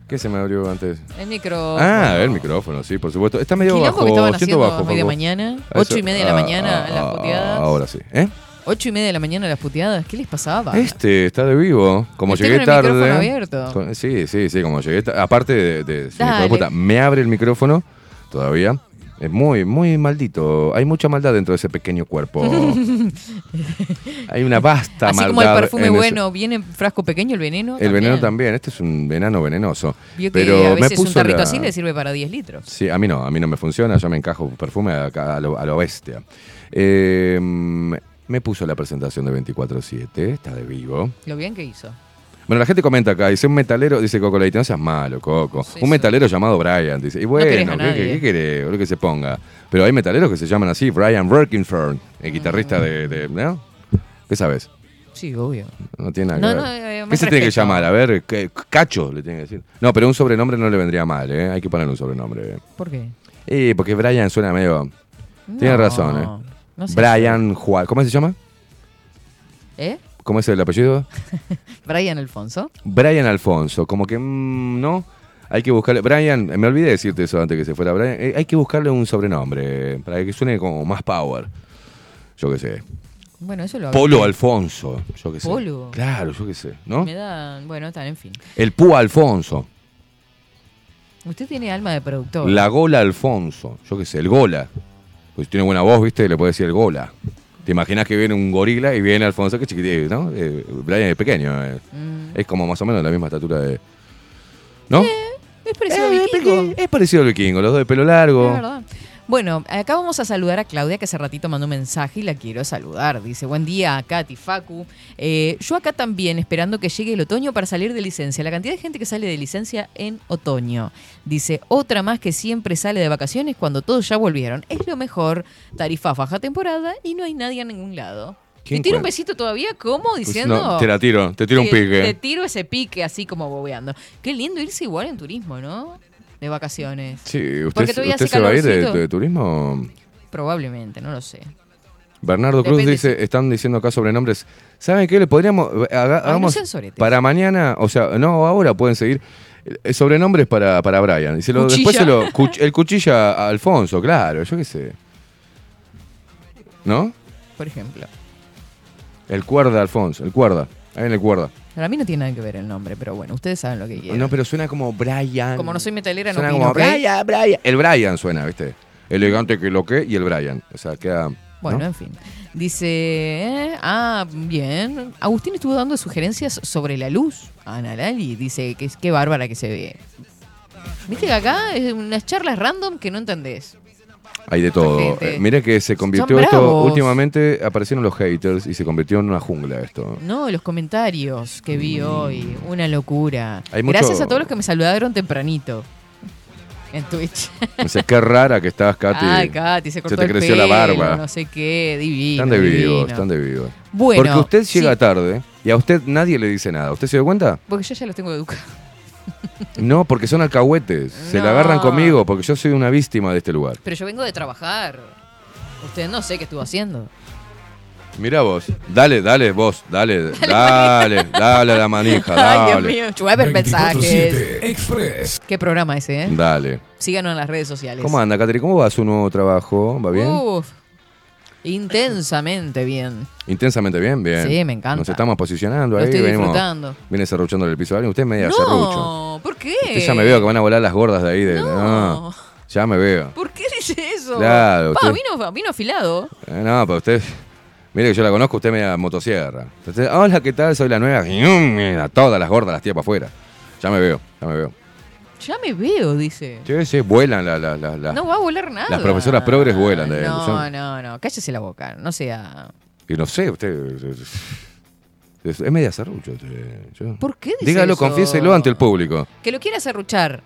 ¿Qué se me abrió antes? El micro. Ah, el micrófono, sí, por supuesto. Está medio Quilombo bajo, que estaban haciendo bajo. a media mañana, ocho y media de la ah, mañana, ah, las ah, puteadas. Ahora sí. ¿Eh? Ocho y media de la mañana las puteadas. ¿Qué les pasaba? Este está de vivo. Como llegué el tarde. micrófono abierto. con- sí, sí, sí, como llegué Aparte de, de- sí, hijo de Dale. puta, me abre el micrófono todavía. Es muy, muy maldito. Hay mucha maldad dentro de ese pequeño cuerpo. Hay una vasta Así maldad. como el perfume en ese- bueno viene en frasco pequeño, el veneno. El veneno también. Este es un veneno venenoso. Vio que Pero a me veces un puso tarrito la- así le sirve para 10 litros. Sí, a mí no, a mí no me funciona, yo me encajo perfume a, a lo, a lo bestia. Eh, me puso la presentación de 24-7, está de vivo. Lo bien que hizo. Bueno, la gente comenta acá, dice un metalero, dice Coco Leite, no seas malo, Coco. Sí, un sí. metalero llamado Brian, dice. Y bueno, a ¿qué, querés? Boludo, que se ponga. Pero hay metaleros que se llaman así, Brian Workingford, el guitarrista de, de- ¿no? ¿Qué sabes? Sí, obvio. No tiene nada No, que no, ver. eh, ¿Qué se tiene que llamar? A ver, ¿qué- Cacho le tiene que decir. No, pero un sobrenombre no le vendría mal, ¿eh? Hay que ponerle un sobrenombre. ¿Por qué? Eh, porque Brian suena medio... Tiene No, razón, ¿eh? No sé. Brian Juan. ¿Cómo se llama? ¿Eh? ¿Cómo es el apellido? Brian Alfonso. Brian Alfonso. Como que, mm, ¿no? Hay que buscarle. Brian, me olvidé de decirte eso antes que se fuera Brian. Eh, hay que buscarle un sobrenombre para que suene como más power. Yo qué sé. Bueno, eso lo Polo hablé. Alfonso. Yo qué sé. Polo. Claro, yo qué sé. ¿no? Me da. Bueno, está, en fin. El Púa Alfonso. Usted tiene alma de productor. La Gola Alfonso. Yo qué sé, el Gola. Pues tiene buena voz, ¿viste? Le puede decir el Gola. ¿Te imaginas que viene un gorila y viene Alfonso, que chiquitito, ¿no? Eh, Brian es pequeño. eh. Mm. Es como más o menos la misma estatura de, ¿No? Es parecido a Eh, vikingo. Es parecido al vikingo, los dos de pelo largo. Es verdad. Bueno, acá vamos a saludar a Claudia, que hace ratito mandó un mensaje y la quiero saludar. Dice, buen día, Katy, Facu. Eh, yo acá también, esperando que llegue el otoño para salir de licencia. La cantidad de gente que sale de licencia en otoño. Dice, otra más que siempre sale de vacaciones cuando todos ya volvieron. Es lo mejor, tarifa faja temporada y no hay nadie a ningún lado. ¿Quién ¿Te tiro un besito todavía? ¿Cómo? Pues Diciendo... no, te la tiro, te tiro un que pique. Te tiro ese pique así como bobeando. Qué lindo irse igual en turismo, ¿no? De vacaciones. Sí, ¿usted, usted se va a ir de, turismo? Probablemente, no lo sé. Bernardo Cruz dice, están diciendo acá sobrenombres. ¿Saben qué? Le podríamos. haga- Ay, no hagamos para mañana, o sea, no, ahora pueden seguir. eh, Sobrenombres para, para Brian. Y se lo, después se lo. cuch- el cuchilla a Alfonso, claro, yo qué sé. ¿No? Por ejemplo. El cuerda Alfonso, el cuerda. Ahí en el cuerda. Para mí no tiene nada que ver el nombre, pero bueno, ustedes saben lo que quieren. No, pero suena como Brian. Como no soy metalera, no Suena opino, como ¿ok? Brian, Brian. El Brian suena, ¿viste? Elegante que lo que y el Brian. O sea, queda. Bueno, ¿no? en fin. Dice, eh, ah, bien. Agustín estuvo dando sugerencias sobre la luz. Ana Lali dice que es qué bárbara que se ve. Viste que acá es unas charlas random que no entendés. Hay de todo. Eh, mire que se convirtió Son esto. bravos. Últimamente aparecieron los haters y se convirtió en una jungla esto. No, los comentarios que vi hoy, una locura. Hay mucho- Gracias a todos los que me saludaron tempranito en Twitch. O sea, qué rara que estás, Katy. Ay, Katy, se cortó te el creció la barba. no sé qué, divino. Están de vivos, están de vivos. Bueno, Porque usted llega sí. tarde y a usted nadie le dice nada. ¿Usted se dio cuenta? Porque yo ya los tengo educados. No, porque son alcahuetes. Se la agarran conmigo porque yo soy una víctima de este lugar. Pero yo vengo de trabajar. Usted no sé qué estuvo haciendo. Mira vos. Dale, dale, vos. Dale, dale, dale a la manija. Dale. Ay, Dios mío, llueven mensajes. 24/7 Express. Qué programa ese, ¿eh? Dale. Síganos en las redes sociales. ¿Cómo anda, Catri? ¿Cómo va su nuevo trabajo? ¿Va bien? Uf, intensamente bien. Intensamente bien, bien. Sí, me encanta. Nos estamos posicionando Lo ahí. estoy venimos- disfrutando. Viene serruchando el piso de alguien. Usted es media serrucho. No, ¿por qué? Usted ya me veo que van a volar las gordas de ahí. De, No. no, ya me veo. ¿Por qué dice eso? Claro, Pa, usted- vino, vino afilado. Eh, no, pero usted. Mire que yo la conozco, usted media motosierra. Usted, Hola, ¿qué tal? Soy la nueva. Mm, todas las gordas las tira para afuera. Ya me veo, ya me veo. Ya me veo, dice. Sí, sí, vuelan las. las- las- las- No va a volar nada. las profesoras progres vuelan de No, son- no, no. Cállese la boca. No sea. Y no sé, usted. Es, media serrucho. ¿Por qué dice Dígalo, eso? confiéselo ante el público. Que lo quiera serruchar.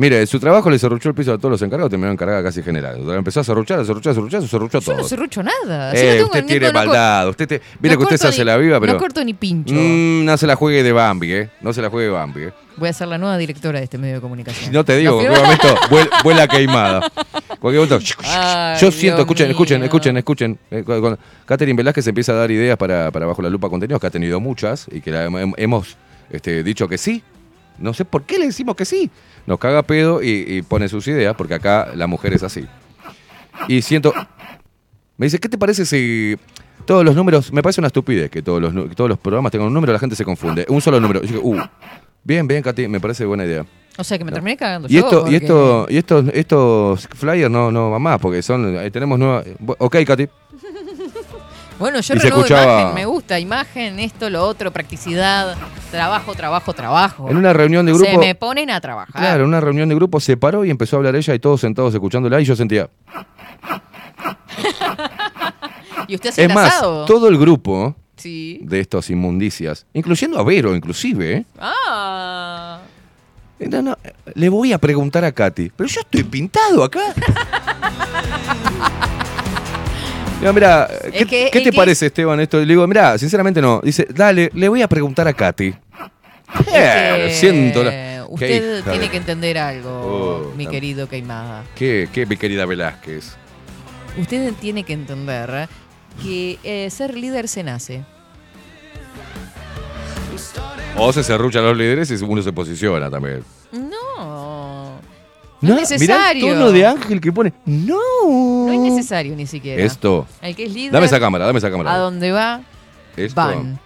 Mire, su trabajo le serruchó el piso a todos los encargados, terminó encargada casi general. Empezó a serruchar, a serruchar, a serruchar, se serruchó Yo todo. no serrucho nada. Si Eh, no tengo- usted tiene no- no- maldad. Usted te, mire no que usted se hace ni- la viva, pero. No corto ni pincho. Mm, no se la juegue de Bambi, ¿eh? No se la juegue de Bambi, ¿eh? Voy a ser la nueva directora de este medio de comunicación. No te digo, ¿Lo en cualquier momento vuel- vuela queimada. Cualquier momento. Ay, Yo siento, escuchen, escuchen, mío. escuchen, escuchen. Eh, Catherine Velázquez empieza a dar ideas para, para Bajo la Lupa Contenidos, que ha tenido muchas y que la hem- hemos este, dicho que sí. No sé por qué le decimos que sí. Nos caga pedo y, y pone sus ideas, porque acá la mujer es así. Y siento. Me dice, ¿qué te parece si todos los números. Me parece una estupidez que todos los, que todos los programas tengan un número, la gente se confunde. Un solo número. Yo digo, uh, bien, bien, Katy, me parece buena idea. O sea que me terminé cagando Y yo. esto, y esto, y estos, estos flyers no, no van más, porque son, ahí tenemos nueva. Ok, Katy. Bueno, yo renuevo escuchaba- imagen, me gusta imagen, esto, lo otro, practicidad, trabajo, trabajo, trabajo. En una reunión de grupo. Se me ponen a trabajar. Claro, en una reunión de grupo se paró y empezó a hablar ella y todos sentados escuchándola y yo sentía. Y usted hace Es el más, asado. todo el grupo Sí. de estos inmundicias, incluyendo a Vero, inclusive, ¿eh? Ah. Eh, No, no, le voy a preguntar a Katy, pero yo estoy pintado acá. Mira, mira, ¿qué, que- qué es te que- parece, Esteban, esto? Le digo, mira, sinceramente no. Dice, dale, le voy a preguntar a Katy. Es Eh, que siento la- Usted tiene de- que entender algo, Oh, mi querido Queimada. ¿Qué, qué, mi querida Velázquez? Usted tiene que entender que eh, ser líder se nace. O se serruchan los líderes y uno se posiciona también. No. No, es mirá necesario. el tono de Ángel que pone. No. No es necesario ni siquiera. Esto. El que es líder. Dame esa cámara, dame esa cámara. A donde va, Esto. van.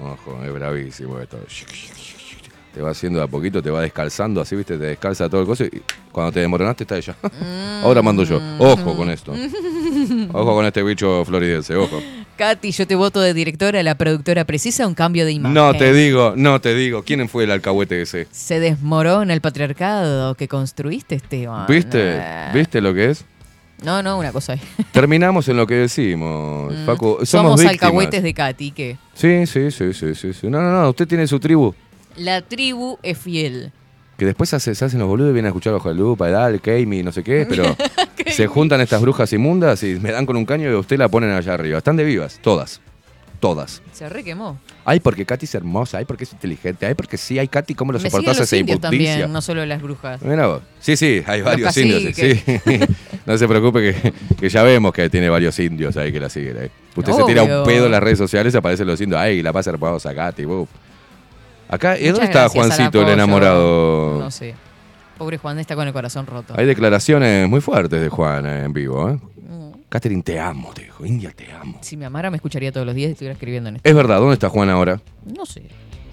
Ojo, es bravísimo esto. Te va haciendo de a poquito, te va descalzando, así, viste, te descalza todo el coso y cuando te demoronaste está ella. Ahora mando yo. Ojo con esto. Ojo con este bicho floridense, ojo. Katy, yo te voto de directora, la productora precisa un cambio de imagen. No te digo, no te digo. ¿Quién fue el alcahuete ese? Se desmorona el patriarcado que construiste, Esteban. ¿Viste? Eh, ¿Viste lo que es? No, no, una cosa. Terminamos en lo que decimos, Mm. Facu. Somos, Somos víctimas. alcahuetes de Katy, ¿qué? Sí, sí, sí, sí, sí. No, no, no. Usted tiene su tribu. La tribu es fiel. Que después hace- se hacen los boludos y vienen a escuchar bajo la lupa, Edal, Keimi, no sé qué, pero se juntan estas brujas inmundas y me dan con un caño y a usted la ponen allá arriba. Están de vivas, todas. Todas. Se re quemó. Ay, porque Katy es hermosa, ay, porque es inteligente, ay, porque sí, ay, Katy, ¿cómo lo Me soportás los esa indios injusticia? también, no solo las brujas. Mira vos. Sí, sí, hay varios indios. Sí. no se preocupe que, que ya vemos que tiene varios indios ahí que la siguen. ahí. Usted se tira un pedo en las redes sociales y aparecen los indios. Ay, la pasa hermosa, Katy. wow. Acá, ¿y Muchas dónde está Juancito, el enamorado? No sé. Pobre Juan está con el corazón roto. Hay declaraciones muy fuertes de Juan eh, en vivo. ¿eh? Mm. Catherine, te amo, te dijo. India, te amo. Si me amara me escucharía todos los días y estuviera escribiendo en esto. Es verdad, ¿dónde está Juan ahora? No sé.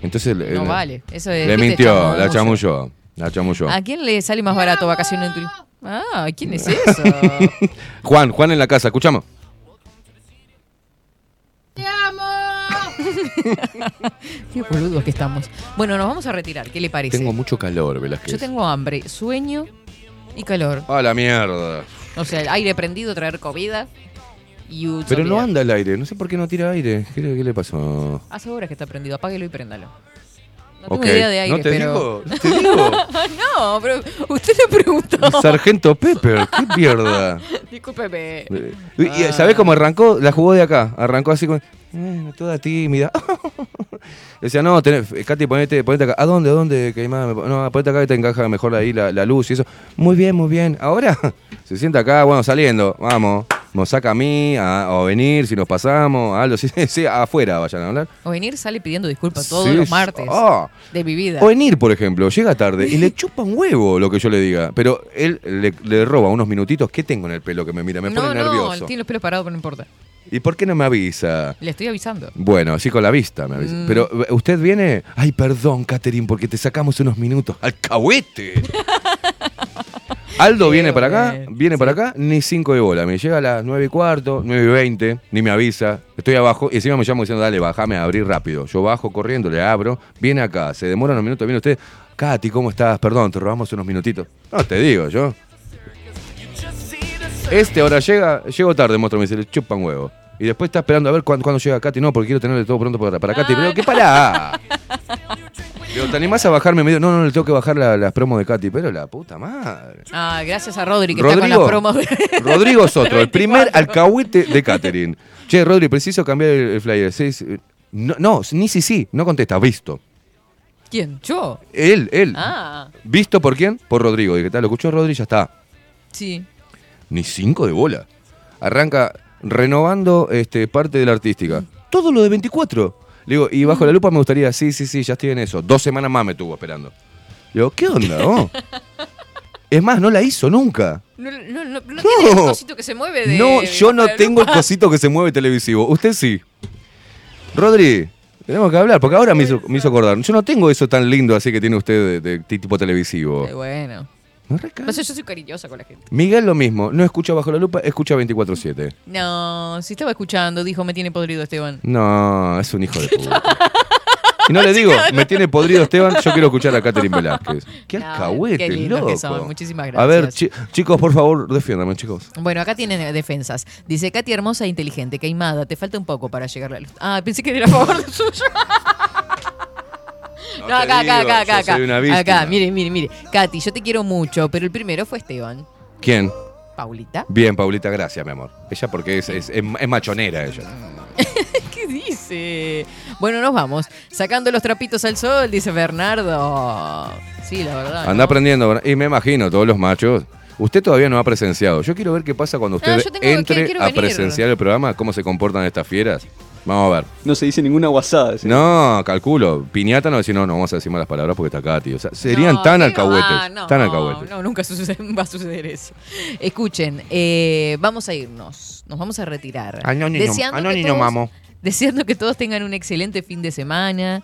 Entonces le- No le- vale. Eso es, Le mintió, la chamulló. La chamulló. ¿A quién le sale más barato vacaciones en turismo? Ah, ¿quién es eso? Juan, Juan en la casa, escuchamos. Qué boludos que estamos. Bueno, nos vamos a retirar. ¿Qué le parece? Tengo mucho calor, Velázquez. Yo tengo hambre, sueño y calor. A la mierda. O sea, el aire prendido, traer comida y Pero no anda el aire, no sé por qué no tira aire. ¿Qué, le- qué le pasó? Hace horas que está prendido, apáguelo y préndalo. No tengo idea de aire, ¿No te pero. digo? ¿No te digo? no, pero usted le preguntó. Sargento Pepper, qué mierda. Discúlpeme. Eh, y- Ah. ¿Sabés cómo arrancó? La jugó de acá. Arrancó así con. eh, toda tímida. Decía, no, tenés, Katy, ponete, ponete acá. ¿A dónde? ¿A dónde? Caimán? No, ponete acá que te encaja mejor ahí la, la luz y eso. Muy bien, muy bien. Ahora se sienta acá, bueno, saliendo. Vamos. Nos saca a mí, a, o venir, si nos pasamos, algo. Sí, sí, afuera vayan a hablar. O venir sale pidiendo disculpas todos Sí, los martes ah. de mi vida. O venir, por ejemplo, llega tarde y le chupa un huevo lo que yo le diga. Pero él le, le roba unos minutitos. ¿Qué tengo en el pelo que me mira? Me no, pone no, nervioso. tiene los pelos parados, pero no importa. ¿Y por qué no me avisa? Le estoy avisando. Bueno, así con la vista me avisa. Mm. Pero eh, usted viene. Ay, perdón, Catherine, porque te sacamos unos minutos. ¡Alcahuete! Aldo viene para acá, viene para acá, ni cinco de bola. Me llega a las nueve y cuarto, nueve y veinte, ni me avisa. Estoy abajo y encima me llamo diciendo, dale, bajame a abrir rápido. Yo bajo corriendo, le abro, viene acá, se demora unos minutos, viene usted. Katy, ¿cómo estás? Perdón, te robamos unos minutitos. No, te digo, yo. Este ahora llega, llego tarde, monstruo, me dice, le chupa un huevo. Y después está esperando a ver cuándo, cuándo llega Katy. No, porque quiero tenerle todo pronto para, para Katy. Pero, ¿qué pará? Digo, ¿te animás a bajarme medio? No, no, le tengo que bajar la- las promos de Katy. Pero la puta madre. Ah, gracias a Rodri que está con Rodrigo, las promos. de- Rodrigo Sotro, el primer 24. alcahuete de Catherine. Che, Rodri, preciso cambiar el, el flyer. Sí, sí. No, no, ni si sí, no contesta, visto. ¿Quién? ¿Yo? Él, él. Ah, ¿Visto por quién? Por Rodrigo. Dije, tal, lo escuchó Rodri y ya está. sí. Ni cinco de bola. Arranca renovando este, parte de la artística. Todo lo de 24. Le digo, y bajo la lupa me gustaría, sí, sí, sí, ya estoy en eso. Dos semanas más me tuvo esperando. Le digo, ¿qué onda? vos? es más, no la hizo nunca. No, no, no, no tiene el cosito que se mueve de. No, yo no tengo el cosito que se mueve televisivo. Usted sí. Rodri, tenemos que hablar, porque ahora me hizo, me hizo acordar. Yo no tengo eso tan lindo así que tiene usted de, de tipo televisivo. Eh, bueno. No reca- No sé, yo soy cariñosa con la gente. Miguel lo mismo, no escucha bajo la lupa, escucha 24-7. No, si estaba escuchando, dijo, me tiene podrido Esteban. No, es un hijo de puta. Y no le digo, me tiene podrido Esteban, yo quiero escuchar a Catherine Velázquez. Qué No, alcahuete, qué lindos que loco. son, muchísimas A ver, gracias. chi- chicos, por favor, defiéndame, chicos. Bueno, acá tienen defensas. Dice, Katy hermosa e inteligente, queimada, te falta un poco para llegar a la luz. Ah, pensé que era a favor de suyo. No, acá, acá, acá, acá, soy una acá. víctima. Acá, mire, mire, mire. Katy, yo te quiero mucho, pero el primero fue Esteban. ¿Quién? Paulita. Bien, Paulita, gracias, mi amor. Ella porque es, es, es- es machonera ella. ¿Qué dice? Bueno, nos vamos. Sacando los trapitos al sol, dice Bernardo. Sí, la verdad. Anda ¿no? aprendiendo. Y me imagino, todos los machos. Usted todavía no ha presenciado. Yo quiero ver qué pasa cuando usted Ah, que- entre a venir. presenciar el programa, cómo se comportan estas fieras. Vamos a ver. No se dice ninguna guasada. sí. No, calculo. Piñata no decir, no, no vamos a decir malas palabras porque está Katy. O sea, serían No, tan ¿qué alcahuetes. No, tan no, alcahuetes. No, nunca sucede- va a suceder eso. Escuchen, eh, vamos a irnos. Nos vamos a retirar. Niño, Deseando no, que todos- mamo. Deseando que todos tengan un excelente fin de semana.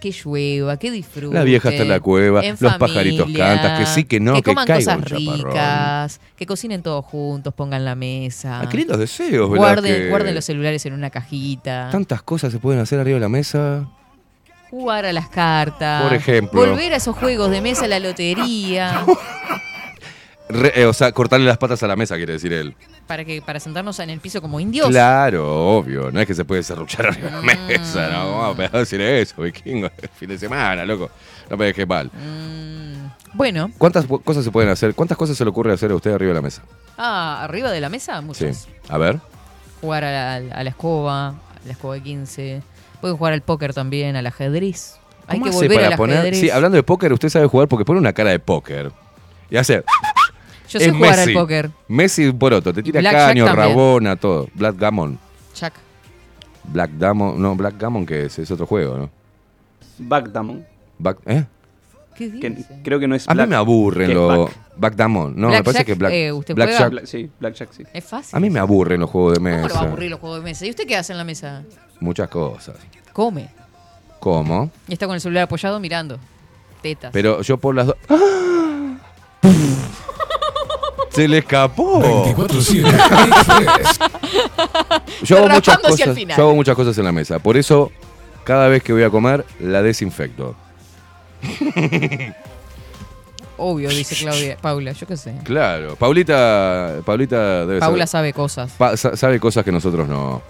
Que llueva, que disfruten. La vieja está en la cueva, en los pajaritos cantan, que sí, que no, que coman caiga cosas un ricas, que cocinen todos juntos, pongan la mesa. Ah, qué lindos deseos, ¿verdad? guarden, que guarden los celulares en una cajita. Tantas cosas se pueden hacer arriba de la mesa. Jugar a las cartas. Por ejemplo. Volver a esos juegos de mesa, la lotería. Re- eh, o sea, cortarle las patas a la mesa, quiere decir él. para que para sentarnos en el piso como indios. Claro, obvio. No es que se puede serruchar arriba de la Mm. mesa. No, vamos a decir eso, vikingo. Fin de semana, loco. No me dejes mal. Mm, Bueno, ¿Cuántas cosas se pueden hacer? ¿Cuántas cosas se le ocurre hacer a usted arriba de la mesa? ah, arriba de la mesa, Sí. muchas. A ver. Jugar a la, a la escoba, a la escoba de 15. Pueden jugar al póker también, al ajedrez. Hay ¿Cómo que volver para al poner? ajedrez. Sí, hablando de póker, usted sabe jugar porque pone una cara de póker. Y hace. Yo sé es jugar Messi. al póker. Messi Poroto, te tira Blackjack caño, rabona, todo. Blackgammon. Chuck. Blackgammon, no, Blackgammon que es, es otro juego, ¿no? Backgammon. Back, ¿Eh? ¿Qué Que dice? creo que no es A mí Black- me aburren los. back. Backgammon. No, me parece Blackjack, que Black, eh, ¿usted juega? Black- sí, Blackjack, sí. Es fácil. A mí me aburren los juegos de ¿Cómo mesa. lo va a aburrir los juegos de mesa? ¿Y usted qué hace en la mesa? Muchas cosas. Come. ¿Cómo? Y está con el celular apoyado mirando. Tetas. Pero yo por las dos. Se le escapó. 24-7 Express. Yo hago, muchas Derrapando hacia el cosas, final. yo hago muchas cosas en la mesa. Por eso, cada vez que voy a comer, la desinfecto. Obvio, dice Claudia. Paula, yo qué sé. Claro. Paulita, Paulita debe Paula saber. sabe cosas. Pa- sa- sabe cosas que nosotros no.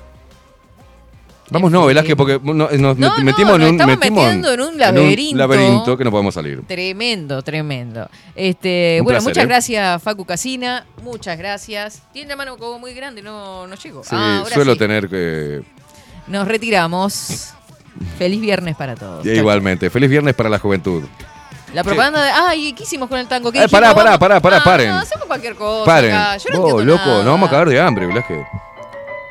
Vamos, no. Velázquez, porque no- nos No, met- no, metimos en un, metimos metiendo en un laberinto. laberinto que no podemos salir. Tremendo, tremendo. Este, Un bueno, placer, muchas ¿eh? gracias, Facu Casina. Muchas gracias. Tiene la mano como muy grande, no, no llego. Sí, Ah, ahora suelo sí. tener que. Nos retiramos. Feliz viernes para todos. Igualmente. Feliz viernes para la juventud. La propaganda de. Ay, ¿qué hicimos con el tango? ¿Qué Eh, pará, pará, pará, pará, Ah, paren. No, hacemos cualquier cosa. Paren. acá. Yo no entiendo loco, nada. nos vamos a cagar de hambre, Velázquez.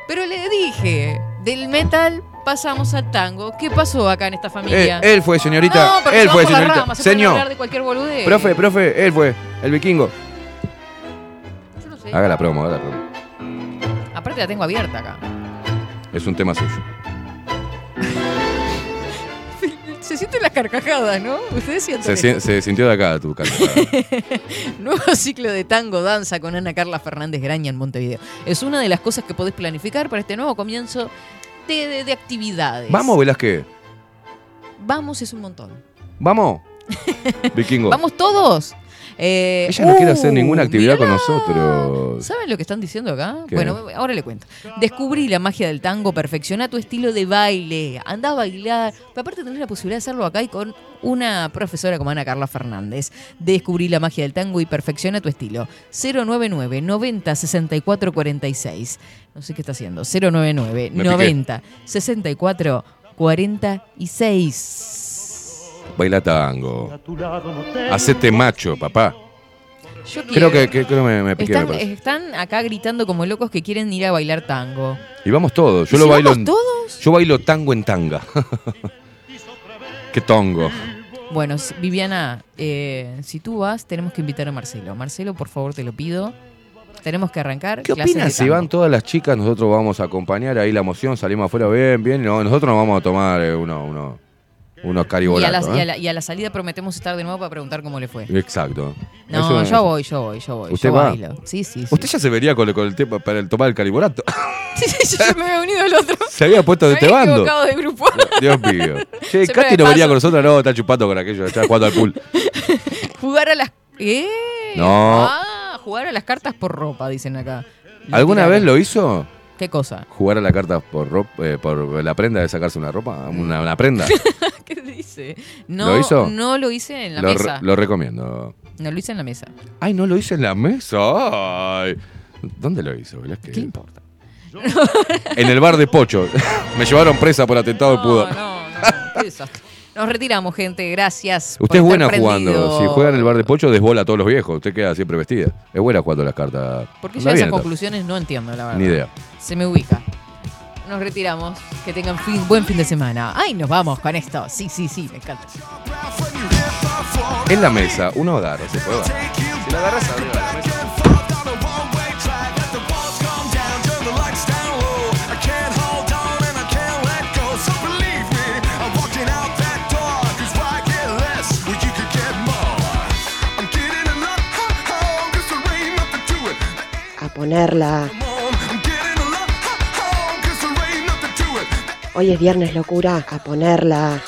Pero le dije, del metal pasamos al tango. ¿Qué pasó acá en esta Eh, familia? él fue, señorita. no, él fue, señorita. se pueden Señor. hablar de cualquier boludez. Profe, profe, él fue. El vikingo. Yo no sé. Haga la promo, haga la promo. Aparte la tengo abierta acá. Es un tema suyo. Se sienten las carcajadas, ¿no? Ustedes sienten Se, se sintió de acá tu cara. Nuevo ciclo de tango danza con Ana Carla Fernández Graña en Montevideo. Es una de las cosas que podés planificar para este nuevo comienzo de, de- de actividades. Vamos, Velázquez. Vamos es un montón. Vamos. Vikingo. ¿Vamos todos? Eh, Ella no quiere hacer uh, ninguna actividad con nosotros. ¿Saben lo que están diciendo acá? ¿Qué? Bueno, ahora le cuento. Descubrí la magia del tango, perfecciona tu estilo de baile, anda a bailar. Pero aparte tenés la posibilidad de hacerlo acá y con una profesora como Ana Carla Fernández. Descubrí la magia del tango y perfecciona tu estilo. 099 90 64 46. No sé qué está haciendo. 099 Me piqué. 90 64 46. Baila tango. Hacete macho, papá. Yo Creo que, que- creo me, me piqué, me Están, parece. están acá gritando como locos que quieren ir a bailar tango. Y vamos todos. Yo ¿Y lo si bailo vamos en- todos? Yo bailo tango en tanga. Qué tongo. Bueno, s- Viviana, eh, si tú vas, tenemos que invitar a Marcelo. Marcelo, por favor, te lo pido. Tenemos que arrancar. ¿Qué clases opinas de si tango. van todas las chicas? Nosotros vamos a acompañar ahí la emoción, salimos afuera bien, bien. No, nosotros nos vamos a tomar eh, uno, uno, unos y a, la, caribolatos. y a ¿eh? la- y a la salida prometemos estar de nuevo para preguntar cómo le fue. Exacto. No, Eso- yo voy, yo voy, yo voy. ¿Usted yo va? bailo. Sí, sí, sí. Usted ya se vería con, el- con el tema para el tomar el caribolato. Sí, sí, yo me había unido al otro. se había puesto de Me este bando. de grupo. Dios mío. Che, Siempre Katy no venía con nosotros, no, está chupando con aquello, está jugando al pool. Jugar a las. ¿Eh? No. Ah, jugar a las cartas por ropa, dicen acá. ¿Alguna vez lo hizo? ¿Qué cosa? Jugar a la carta por ropa, eh, por la prenda de sacarse una ropa, una, una prenda. ¿Qué dice? No, ¿Lo hizo? No lo hice en la lo, re- mesa. lo recomiendo. No lo hice en la mesa. Ay, no lo hice en la mesa. Ay. ¿Dónde lo hizo? Velázquez? ¿Qué importa? En el bar de Pocho. Me llevaron presa por atentado de No, pudor. no, no. Qué desastre. Nos retiramos, gente. Gracias. Usted es buena prendido. jugando. Si juega en el bar de Pocho, desbola a todos los viejos. Usted queda siempre vestida. Es buena jugando las cartas. ¿Por qué bien, esas conclusiones no entiendo, la verdad? Ni idea. Se me ubica. Nos retiramos. Que tengan fin- buen fin de semana. Ay, nos vamos con esto. Sí, sí, sí, me encanta. En la mesa, uno agarra, se puede. Si la agarras arriba de la mesa. Ponerla. Hoy es viernes locura, a ponerla.